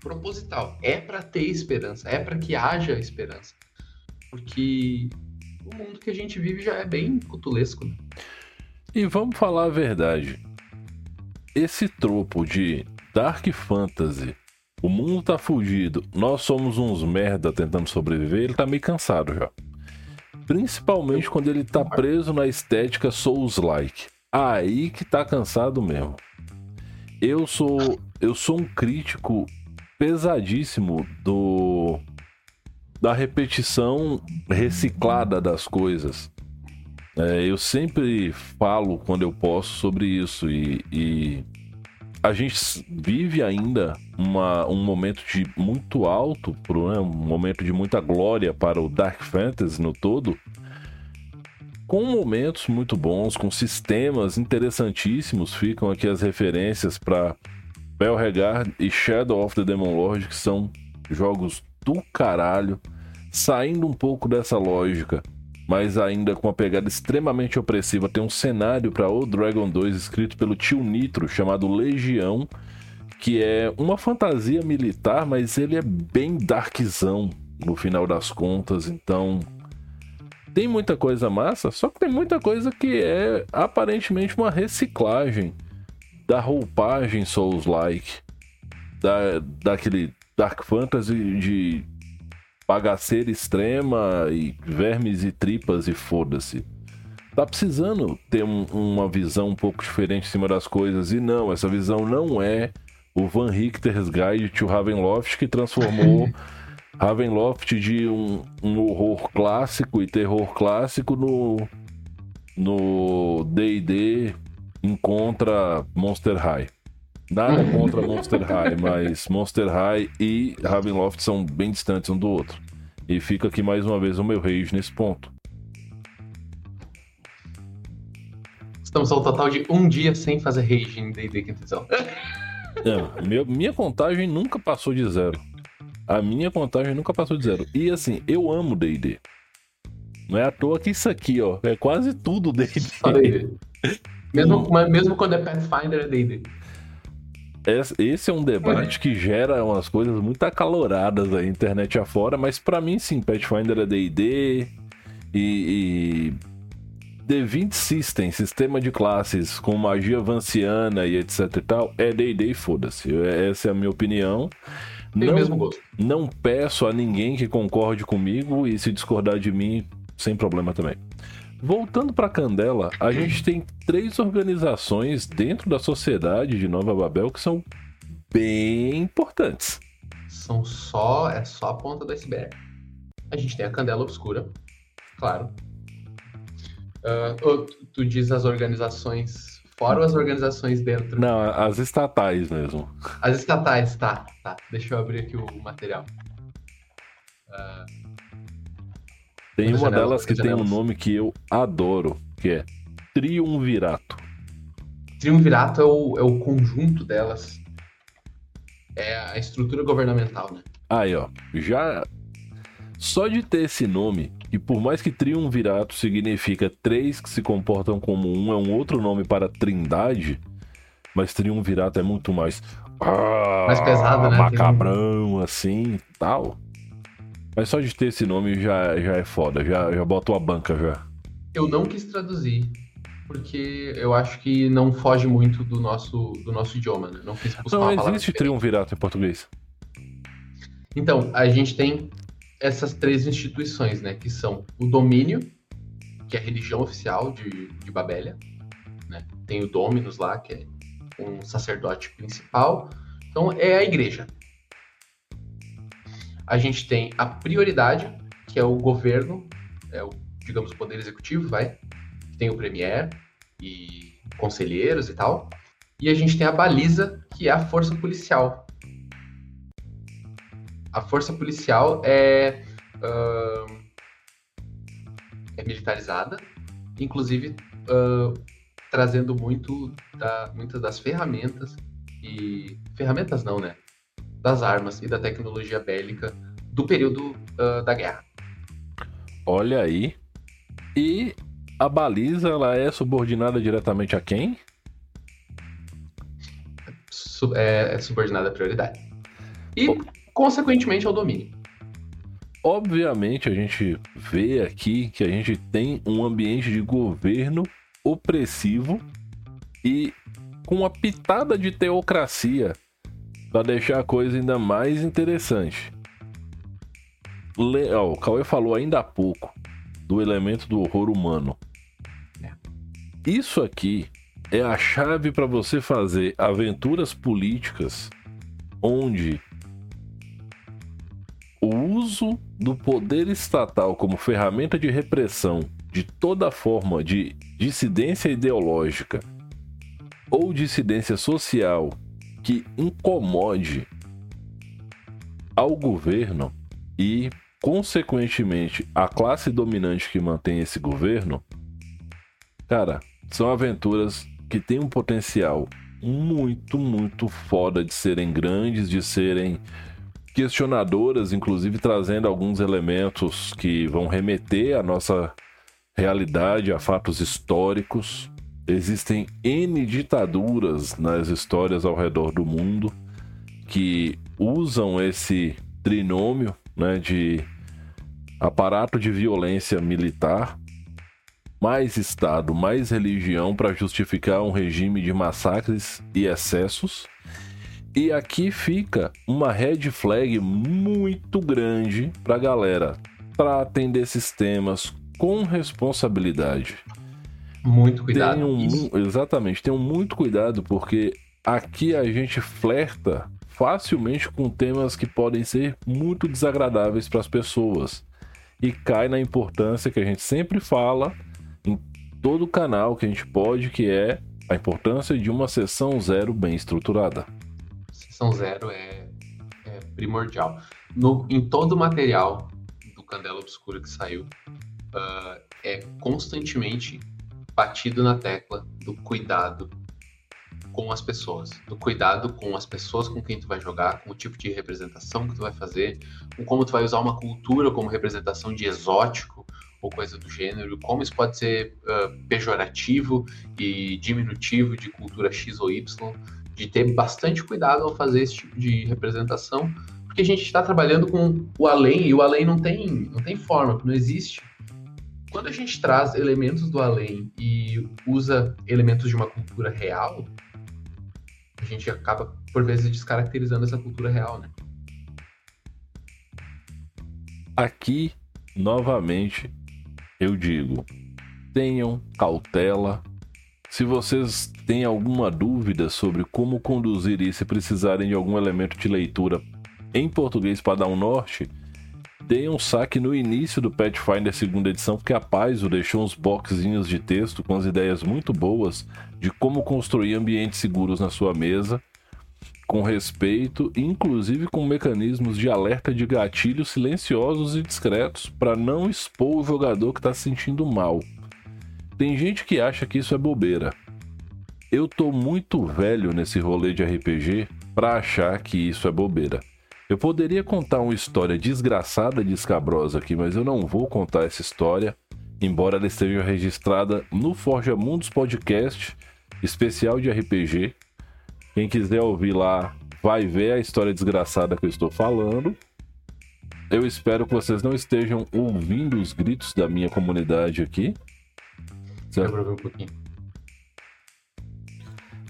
proposital. É para ter esperança, é para que haja esperança. Porque o mundo que a gente vive já é bem cutulesco. Né? E vamos falar a verdade. Esse tropo de Dark Fantasy o mundo tá fugido, nós somos uns merda tentando sobreviver, ele tá meio cansado já. Principalmente quando ele tá preso na estética Souls-like. Aí que tá cansado mesmo. Eu sou eu sou um crítico pesadíssimo do da repetição reciclada das coisas. É, eu sempre falo quando eu posso sobre isso e, e a gente vive ainda uma, um momento de muito alto, né, um momento de muita glória para o Dark Fantasy no todo, com momentos muito bons, com sistemas interessantíssimos. Ficam aqui as referências para Belregard e Shadow of the Demon Lord, que são jogos do caralho, saindo um pouco dessa lógica, mas ainda com uma pegada extremamente opressiva. Tem um cenário para o Dragon 2 escrito pelo tio Nitro, chamado Legião, que é uma fantasia militar, mas ele é bem darkzão no final das contas, então tem muita coisa massa, só que tem muita coisa que é aparentemente uma reciclagem da roupagem Souls-like, da, daquele Dark Fantasy de bagaceira extrema e vermes e tripas e foda-se. Tá precisando ter um, uma visão um pouco diferente em cima das coisas. E não, essa visão não é o Van Richter's Guide to Ravenloft que transformou Ravenloft de um, um horror clássico e terror clássico no no D&D encontra Monster High. Nada contra Monster High, mas Monster High e Ravenloft são bem distantes um do outro. E fica aqui mais uma vez o meu rage nesse ponto. Estamos ao total de um dia sem fazer rage em D&D Quinta edição. Minha contagem nunca passou de zero. A minha contagem nunca passou de zero. E assim, eu amo D&D. Não é à toa que isso aqui, ó, é quase tudo D&D. Mesmo, mesmo quando é Pathfinder, é D&D. Esse é um debate que gera umas coisas muito acaloradas aí, internet afora, mas para mim sim, Pathfinder é D&D e, e D20 System, sistema de classes com magia vanciana e etc e tal, é D&D e foda-se. Essa é a minha opinião. Tem não, mesmo gosto. Não peço a ninguém que concorde comigo e se discordar de mim, sem problema também. Voltando para Candela, a gente tem três organizações dentro da sociedade de Nova Babel que são bem importantes. São só é só a ponta do iceberg. A gente tem a Candela Obscura, claro. Uh, tu diz as organizações fora ou as organizações dentro? Não, as estatais mesmo. As estatais, tá, tá. Deixa eu abrir aqui o material. Uh, tem uma delas que tem um nome que eu adoro, que é Triunvirato. Triunvirato é o, é o conjunto delas. É a estrutura governamental, né? Aí, ó. Já. Só de ter esse nome, e por mais que Triunvirato significa três que se comportam como um, é um outro nome para Trindade, mas Triunvirato é muito mais. Ah, mais pesado, né? Macabrão, assim tal. Mas só de ter esse nome já, já é foda, já, já botou a banca já. Eu não quis traduzir, porque eu acho que não foge muito do nosso, do nosso idioma, né? Não quis buscar não, uma existe triunvirato em português. Então, a gente tem essas três instituições, né? Que são o domínio, que é a religião oficial de, de Babélia. Né? Tem o Dominus lá, que é um sacerdote principal. Então, é a igreja a gente tem a prioridade, que é o governo, é o, digamos, o poder executivo, vai. Tem o premier e conselheiros e tal. E a gente tem a baliza, que é a força policial. A força policial é, uh, é militarizada, inclusive uh, trazendo muito da, muitas das ferramentas e ferramentas não, né? Das armas e da tecnologia bélica do período uh, da guerra. Olha aí. E a baliza ela é subordinada diretamente a quem? Sub, é, é, subordinada à prioridade. E, oh. consequentemente, ao domínio. Obviamente, a gente vê aqui que a gente tem um ambiente de governo opressivo e com uma pitada de teocracia para deixar a coisa ainda mais interessante. Le... Oh, o Cauê falou ainda há pouco do elemento do horror humano. É. Isso aqui é a chave para você fazer aventuras políticas onde uso do poder estatal como ferramenta de repressão de toda forma de dissidência ideológica ou dissidência social que incomode ao governo e, consequentemente, a classe dominante que mantém esse governo, cara, são aventuras que têm um potencial muito, muito foda de serem grandes, de serem questionadoras, inclusive trazendo alguns elementos que vão remeter à nossa realidade, a fatos históricos. Existem N ditaduras nas histórias ao redor do mundo que usam esse trinômio né, de aparato de violência militar, mais Estado, mais religião para justificar um regime de massacres e excessos. E aqui fica uma red flag muito grande para a galera. Tratem desses temas com responsabilidade. Muito cuidado. Tenham, exatamente, tenham muito cuidado porque aqui a gente flerta facilmente com temas que podem ser muito desagradáveis para as pessoas e cai na importância que a gente sempre fala em todo o canal que a gente pode, que é a importância de uma sessão zero bem estruturada sessão zero é, é primordial. No, em todo o material do Candela Obscura que saiu, uh, é constantemente batido na tecla do cuidado com as pessoas, do cuidado com as pessoas com quem tu vai jogar, com o tipo de representação que tu vai fazer, com como tu vai usar uma cultura como representação de exótico ou coisa do gênero, como isso pode ser uh, pejorativo e diminutivo de cultura X ou Y de ter bastante cuidado ao fazer esse tipo de representação, porque a gente está trabalhando com o além e o além não tem, não tem forma, não existe. Quando a gente traz elementos do além e usa elementos de uma cultura real, a gente acaba, por vezes, descaracterizando essa cultura real, né? Aqui, novamente, eu digo: tenham cautela se vocês têm alguma dúvida sobre como conduzir isso e precisarem de algum elemento de leitura em português para dar um norte, deem um saque no início do Pathfinder segunda edição, porque a Paizo deixou uns boxinhos de texto com as ideias muito boas de como construir ambientes seguros na sua mesa, com respeito, inclusive com mecanismos de alerta de gatilhos silenciosos e discretos para não expor o jogador que está se sentindo mal. Tem gente que acha que isso é bobeira. Eu tô muito velho nesse rolê de RPG para achar que isso é bobeira. Eu poderia contar uma história desgraçada e escabrosa aqui, mas eu não vou contar essa história, embora ela esteja registrada no Forja Mundos Podcast, especial de RPG. Quem quiser ouvir lá vai ver a história desgraçada que eu estou falando. Eu espero que vocês não estejam ouvindo os gritos da minha comunidade aqui. Certo? um pouquinho.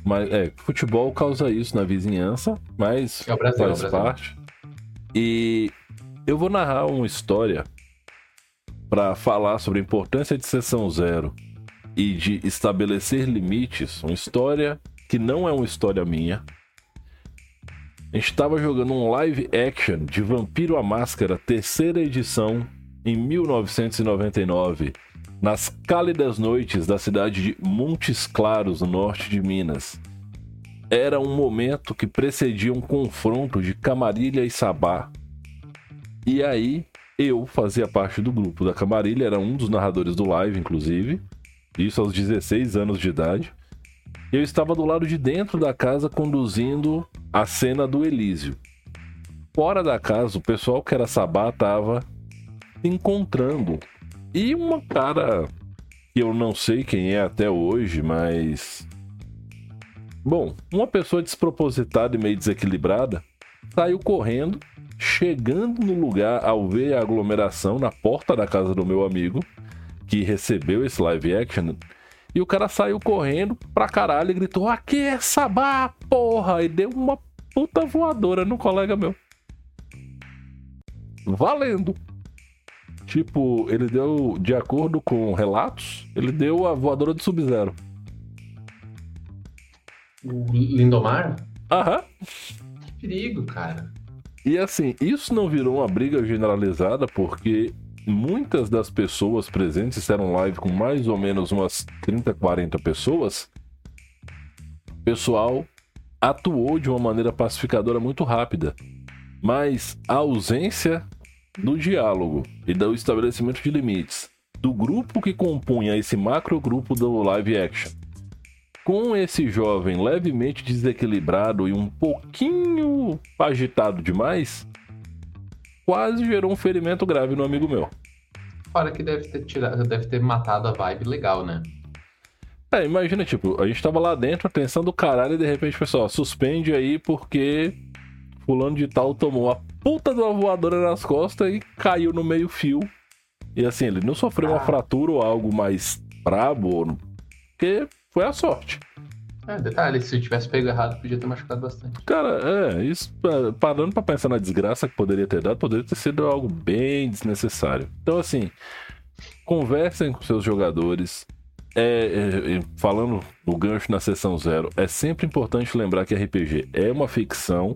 Mas é, futebol causa isso na vizinhança, mas é Brasil, faz é parte. E eu vou narrar uma história para falar sobre a importância de sessão zero e de estabelecer limites. Uma história que não é uma história minha. A gente estava jogando um live action de Vampiro a Máscara, terceira edição, em 1999 nas cálidas noites da cidade de Montes Claros, no norte de Minas. Era um momento que precedia um confronto de Camarilha e Sabá. E aí, eu fazia parte do grupo da Camarilha, era um dos narradores do live, inclusive. Isso aos 16 anos de idade. Eu estava do lado de dentro da casa conduzindo a cena do Elísio. Fora da casa, o pessoal que era Sabá estava encontrando e uma cara que eu não sei quem é até hoje, mas. Bom, uma pessoa despropositada e meio desequilibrada saiu correndo, chegando no lugar ao ver a aglomeração na porta da casa do meu amigo, que recebeu esse live action. E o cara saiu correndo pra caralho e gritou: Aqui é Sabá, porra! E deu uma puta voadora no colega meu. Valendo! Tipo, ele deu, de acordo com relatos, ele deu a voadora de Sub-Zero. O Lindomar? Aham. Que perigo, cara. E assim, isso não virou uma briga generalizada porque muitas das pessoas presentes fizeram live com mais ou menos umas 30, 40 pessoas. O pessoal atuou de uma maneira pacificadora muito rápida. Mas a ausência do diálogo e do estabelecimento de limites do grupo que compunha esse macro grupo do live action com esse jovem levemente desequilibrado e um pouquinho agitado demais, quase gerou um ferimento grave no amigo meu. Fora que deve ter tirado, deve ter matado a vibe legal, né? É, imagina, tipo, a gente tava lá dentro, atenção do caralho, e de repente, pessoal, suspende aí porque fulano de tal tomou a puta de uma voadora nas costas e caiu no meio fio. E assim, ele não sofreu ah. uma fratura ou algo mais brabo, porque foi a sorte. É, detalhe, se eu tivesse pego errado, podia ter machucado bastante. Cara, é, isso, parando pra pensar na desgraça que poderia ter dado, poderia ter sido algo bem desnecessário. Então, assim, conversem com seus jogadores. É, é, falando no gancho na sessão zero, é sempre importante lembrar que RPG é uma ficção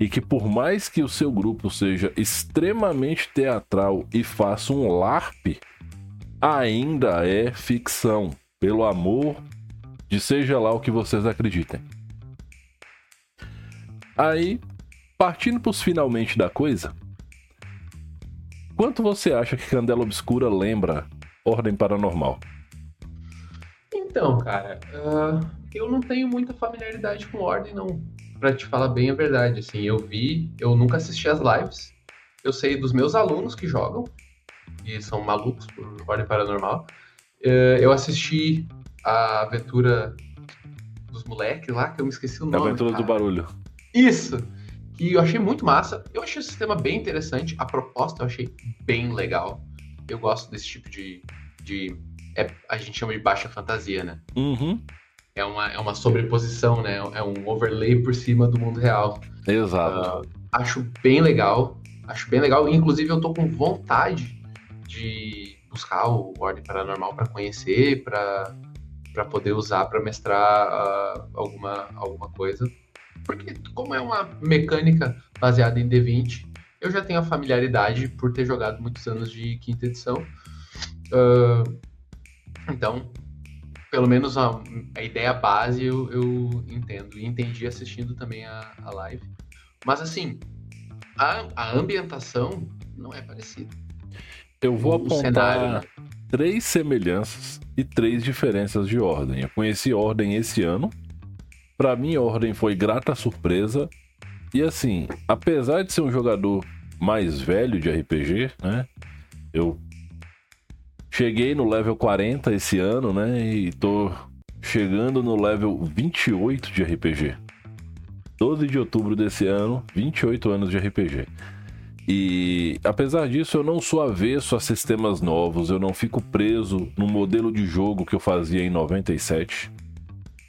e que por mais que o seu grupo seja extremamente teatral e faça um LARP, ainda é ficção. Pelo amor de seja lá o que vocês acreditem. Aí, partindo para os finalmente da coisa, quanto você acha que Candela Obscura lembra Ordem Paranormal? Então, cara, uh, eu não tenho muita familiaridade com Ordem, não. Pra te falar bem a verdade, assim, eu vi, eu nunca assisti as lives, eu sei dos meus alunos que jogam, e são malucos por Ordem Paranormal. Uh, eu assisti a aventura dos moleques lá, que eu me esqueci o nome. A aventura cara. do barulho. Isso! Que eu achei muito massa. Eu achei o sistema bem interessante. A proposta eu achei bem legal. Eu gosto desse tipo de. de é, a gente chama de baixa fantasia, né? Uhum. É uma, é uma sobreposição, né? É um overlay por cima do mundo real. Exato. Uh, acho bem legal. Acho bem legal. Inclusive, eu tô com vontade de buscar o Ordem Paranormal para conhecer, para para poder usar para mestrar uh, alguma, alguma coisa. Porque, como é uma mecânica baseada em D20, eu já tenho a familiaridade por ter jogado muitos anos de quinta edição. Uh, então, pelo menos a, a ideia base eu, eu, entendo. E entendi assistindo também a, a live. Mas, assim, a, a ambientação não é parecida. Eu vou o apontar cenário, né? Três semelhanças e três diferenças de ordem. Eu conheci ordem esse ano. Para mim, ordem foi grata surpresa. E assim, apesar de ser um jogador mais velho de RPG, né? Eu cheguei no level 40 esse ano, né? E tô chegando no level 28 de RPG. 12 de outubro desse ano, 28 anos de RPG. E apesar disso, eu não sou avesso a sistemas novos, eu não fico preso no modelo de jogo que eu fazia em 97.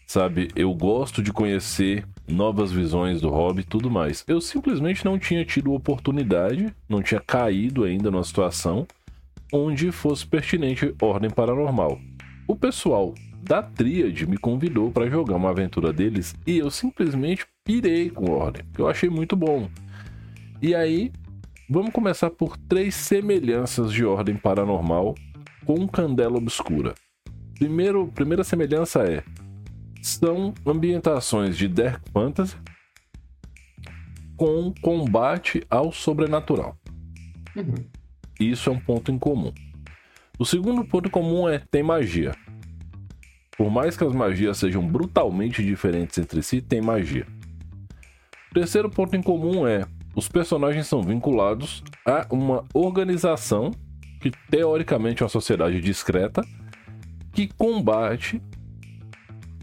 Sabe, eu gosto de conhecer novas visões do hobby e tudo mais. Eu simplesmente não tinha tido oportunidade, não tinha caído ainda numa situação onde fosse pertinente ordem paranormal. O pessoal da Tríade me convidou para jogar uma aventura deles e eu simplesmente pirei com ordem, que eu achei muito bom. E aí Vamos começar por três semelhanças de ordem paranormal com Candela Obscura. Primeiro, primeira semelhança é são ambientações de Dark Fantasy com combate ao sobrenatural. Uhum. Isso é um ponto em comum. O segundo ponto em comum é tem magia. Por mais que as magias sejam brutalmente diferentes entre si, tem magia. O terceiro ponto em comum é os personagens são vinculados a uma organização que teoricamente é uma sociedade discreta que combate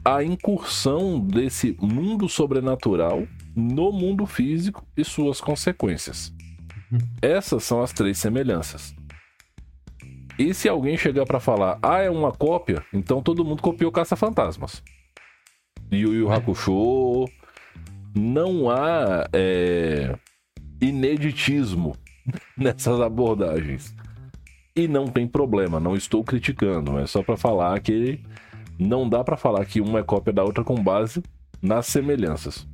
a incursão desse mundo sobrenatural no mundo físico e suas consequências. Essas são as três semelhanças. E se alguém chegar para falar, ah, é uma cópia, então todo mundo copiou Caça-Fantasmas. Yu Yu Hakusho. Não há é, ineditismo nessas abordagens. E não tem problema, não estou criticando, é só para falar que não dá para falar que uma é cópia da outra com base nas semelhanças.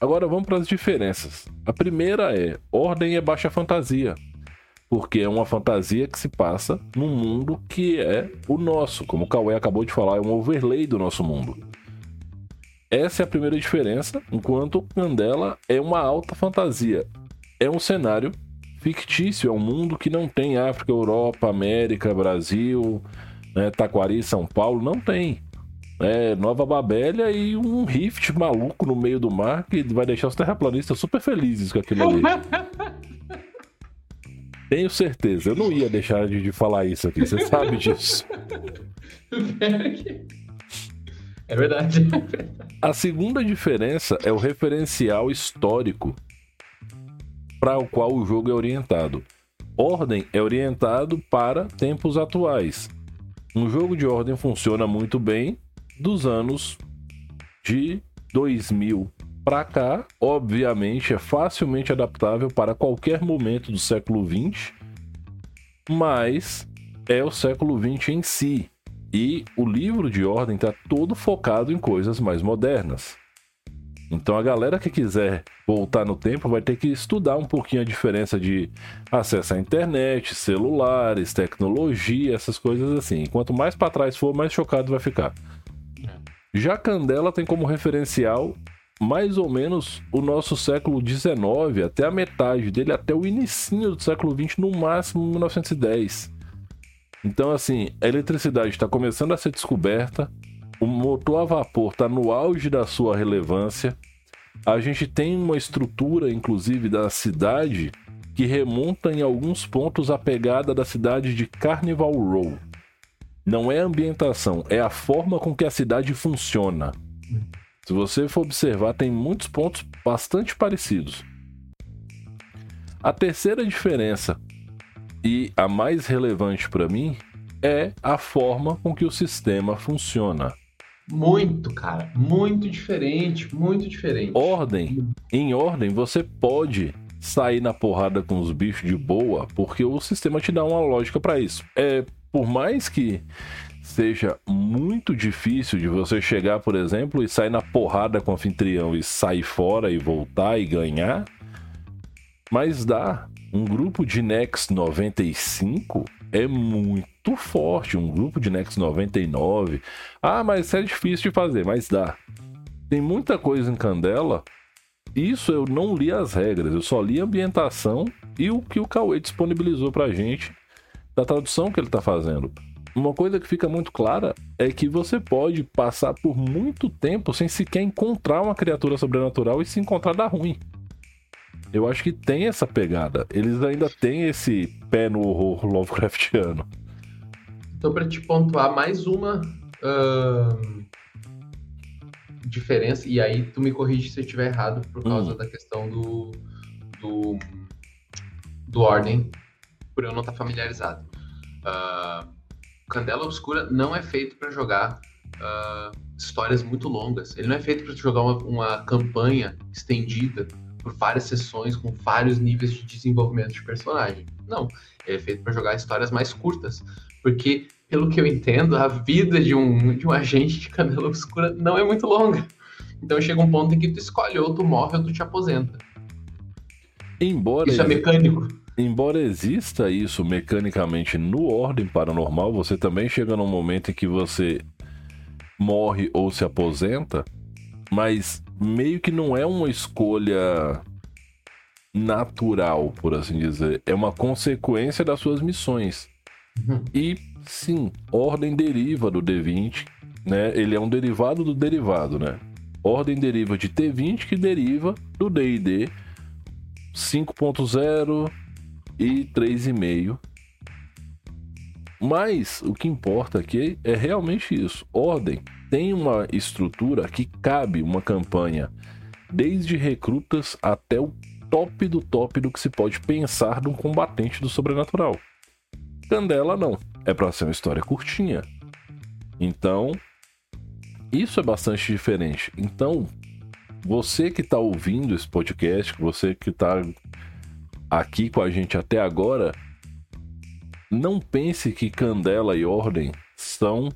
Agora vamos para as diferenças. A primeira é: ordem é baixa fantasia. Porque é uma fantasia que se passa num mundo que é o nosso. Como o Cauê acabou de falar, é um overlay do nosso mundo. Essa é a primeira diferença, enquanto Candela é uma alta fantasia. É um cenário fictício, é um mundo que não tem África, Europa, América, Brasil, né, Taquari, São Paulo, não tem. É Nova Babélia e um rift maluco no meio do mar que vai deixar os terraplanistas super felizes com aquilo ali. Tenho certeza, eu não ia deixar de, de falar isso aqui, você sabe disso. É verdade. A segunda diferença é o referencial histórico para o qual o jogo é orientado. Ordem é orientado para tempos atuais. Um jogo de ordem funciona muito bem dos anos de 2000 para cá. Obviamente é facilmente adaptável para qualquer momento do século 20, mas é o século 20 em si. E o livro de ordem está todo focado em coisas mais modernas. Então a galera que quiser voltar no tempo vai ter que estudar um pouquinho a diferença de acesso à internet, celulares, tecnologia, essas coisas assim. Quanto mais para trás for, mais chocado vai ficar. É. Já Candela tem como referencial mais ou menos o nosso século XIX, até a metade dele, até o início do século XX, no máximo 1910. Então, assim, a eletricidade está começando a ser descoberta, o motor a vapor está no auge da sua relevância. A gente tem uma estrutura, inclusive, da cidade que remonta em alguns pontos à pegada da cidade de Carnival Row. Não é a ambientação, é a forma com que a cidade funciona. Se você for observar, tem muitos pontos bastante parecidos. A terceira diferença, e a mais relevante para mim, é a forma com que o sistema funciona. Muito, cara. Muito diferente, muito diferente. Ordem. Em ordem, você pode sair na porrada com os bichos de boa, porque o sistema te dá uma lógica para isso. É, por mais que seja muito difícil de você chegar, por exemplo, e sair na porrada com o anfitrião e sair fora e voltar e ganhar, mas dá. Um grupo de Nex 95 é muito forte. Um grupo de Nex 99. Ah, mas isso é difícil de fazer, mas dá. Tem muita coisa em Candela. Isso eu não li as regras, eu só li a ambientação e o que o Cauê disponibilizou pra gente da tradução que ele tá fazendo. Uma coisa que fica muito clara é que você pode passar por muito tempo sem sequer encontrar uma criatura sobrenatural e se encontrar da ruim. Eu acho que tem essa pegada. Eles ainda têm esse pé no horror Lovecraftiano. Então, para te pontuar mais uma uh, diferença, e aí tu me corrige se eu estiver errado por causa hum. da questão do, do, do ordem, por eu não estar familiarizado. Uh, Candela Obscura não é feito para jogar uh, histórias muito longas. Ele não é feito para jogar uma, uma campanha estendida por várias sessões com vários níveis de desenvolvimento de personagem. Não, ele é feito para jogar histórias mais curtas, porque pelo que eu entendo, a vida de um, de um agente de Candela Obscura não é muito longa. Então chega um ponto em que tu escolhe ou tu morre ou tu te aposenta. Embora isso é mecânico. Embora exista isso mecanicamente no Ordem Paranormal, você também chega num momento em que você morre ou se aposenta, mas meio que não é uma escolha natural, por assim dizer. É uma consequência das suas missões. Uhum. E sim, ordem deriva do D20, né? Ele é um derivado do derivado, né? Ordem deriva de T20 que deriva do D&D 5.0 e 3,5. Mas o que importa aqui é realmente isso. Ordem tem uma estrutura que cabe uma campanha desde recrutas até o top do top do que se pode pensar de um combatente do sobrenatural. Candela não, é para ser uma história curtinha. Então, isso é bastante diferente. Então, você que está ouvindo esse podcast, você que está aqui com a gente até agora, não pense que Candela e Ordem são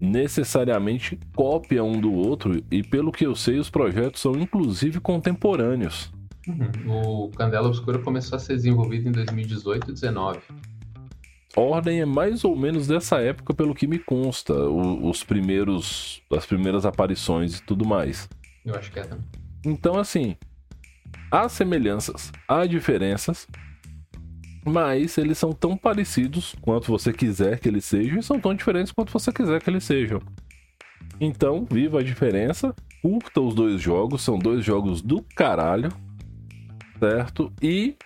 necessariamente cópia um do outro e pelo que eu sei os projetos são inclusive contemporâneos. Uhum. O Candela Obscura começou a ser desenvolvido em 2018 e 2019. Ordem é mais ou menos dessa época, pelo que me consta, o, os primeiros, as primeiras aparições e tudo mais. Eu acho que é também. Então, assim, há semelhanças, há diferenças, mas eles são tão parecidos quanto você quiser que eles sejam e são tão diferentes quanto você quiser que eles sejam. Então, viva a diferença, curta os dois jogos, são dois jogos do caralho, certo? E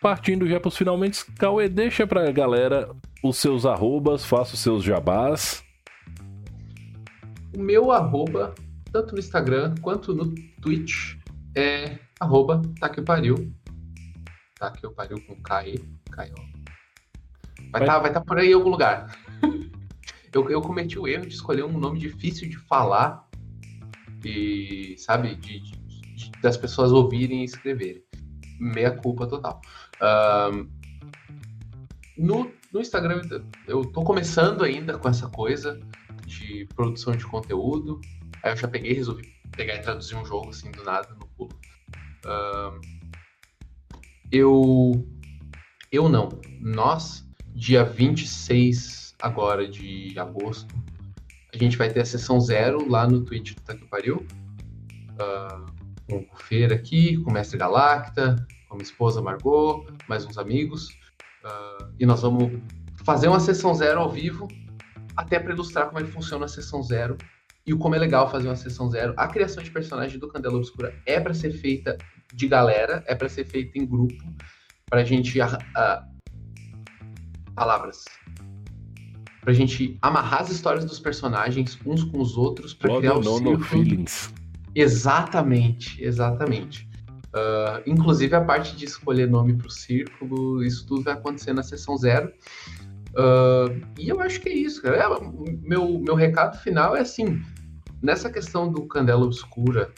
partindo já pros finalmente, Cauê, deixa pra galera os seus arrobas, faça os seus jabás. O meu arroba, tanto no Instagram quanto no Twitch, é arroba tá que pariu. Tá que eu pariu com K e K Vai estar tá, vai tá por aí em algum lugar. eu, eu cometi o erro de escolher um nome difícil de falar e, sabe, de, de, de das pessoas ouvirem e escreverem. Meia culpa total. Uh, no, no Instagram, eu tô começando ainda com essa coisa de produção de conteúdo. Aí eu já peguei e resolvi pegar e traduzir um jogo assim do nada no pulo. Uh, eu. Eu não. Nós, dia 26 agora de agosto, a gente vai ter a sessão zero lá no Twitch do Tá Pariu. Uh, com o Feira aqui, com o Mestre Galacta, com a minha esposa Margot, mais uns amigos. Uh, e nós vamos fazer uma sessão zero ao vivo, até para ilustrar como é que funciona a sessão zero e como é legal fazer uma sessão zero. A criação de personagem do Candela Obscura é para ser feita de galera, é para ser feita em grupo, para a gente. Palavras. Pra gente amarrar as histórias dos personagens uns com os outros para criar o círculo. feelings. Exatamente, exatamente. Uh, inclusive a parte de escolher nome para o círculo, isso tudo vai acontecer na sessão zero. Uh, e eu acho que é isso, cara. É, meu, meu recado final é assim: nessa questão do Candela Obscura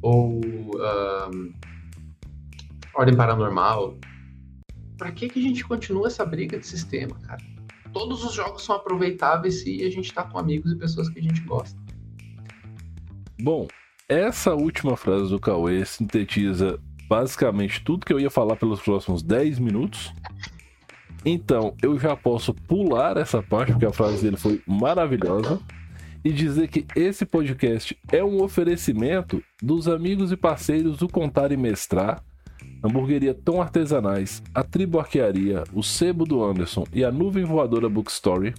ou uh, Ordem Paranormal, para que, que a gente continua essa briga de sistema, cara? Todos os jogos são aproveitáveis se a gente tá com amigos e pessoas que a gente gosta. Bom, essa última frase do Cauê sintetiza basicamente tudo que eu ia falar pelos próximos 10 minutos. Então, eu já posso pular essa parte, porque a frase dele foi maravilhosa, e dizer que esse podcast é um oferecimento dos amigos e parceiros do Contar e Mestrar, Hamburgueria Tão Artesanais, a Tribo Arquearia, o Sebo do Anderson e a Nuvem Voadora Bookstory.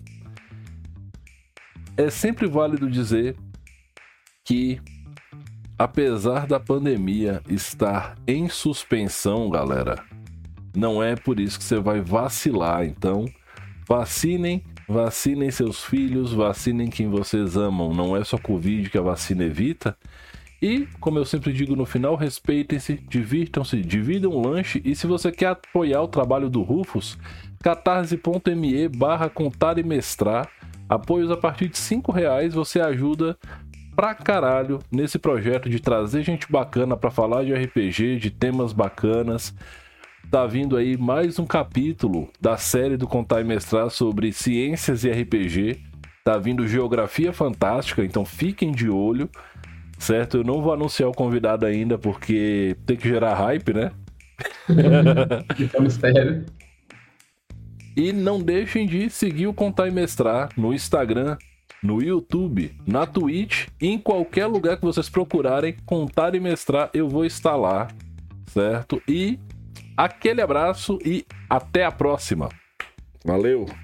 É sempre válido dizer que apesar da pandemia estar em suspensão, galera, não é por isso que você vai vacilar. Então, vacinem, vacinem seus filhos, vacinem quem vocês amam. Não é só Covid que a vacina evita. E, como eu sempre digo no final, respeitem-se, divirtam-se, dividam o lanche e se você quer apoiar o trabalho do Rufus, catarse.me barra contar e mestrar. Apoios a partir de 5 reais você ajuda pra caralho nesse projeto de trazer gente bacana para falar de RPG, de temas bacanas. Tá vindo aí mais um capítulo da série do Contar e Mestrar sobre ciências e RPG. Tá vindo Geografia Fantástica, então fiquem de olho, certo? Eu não vou anunciar o convidado ainda porque tem que gerar hype, né? é um mistério. E não deixem de seguir o Contar e Mestrar no Instagram, no YouTube, na Twitch, em qualquer lugar que vocês procurarem, contar e mestrar, eu vou estar lá, certo? E aquele abraço e até a próxima. Valeu!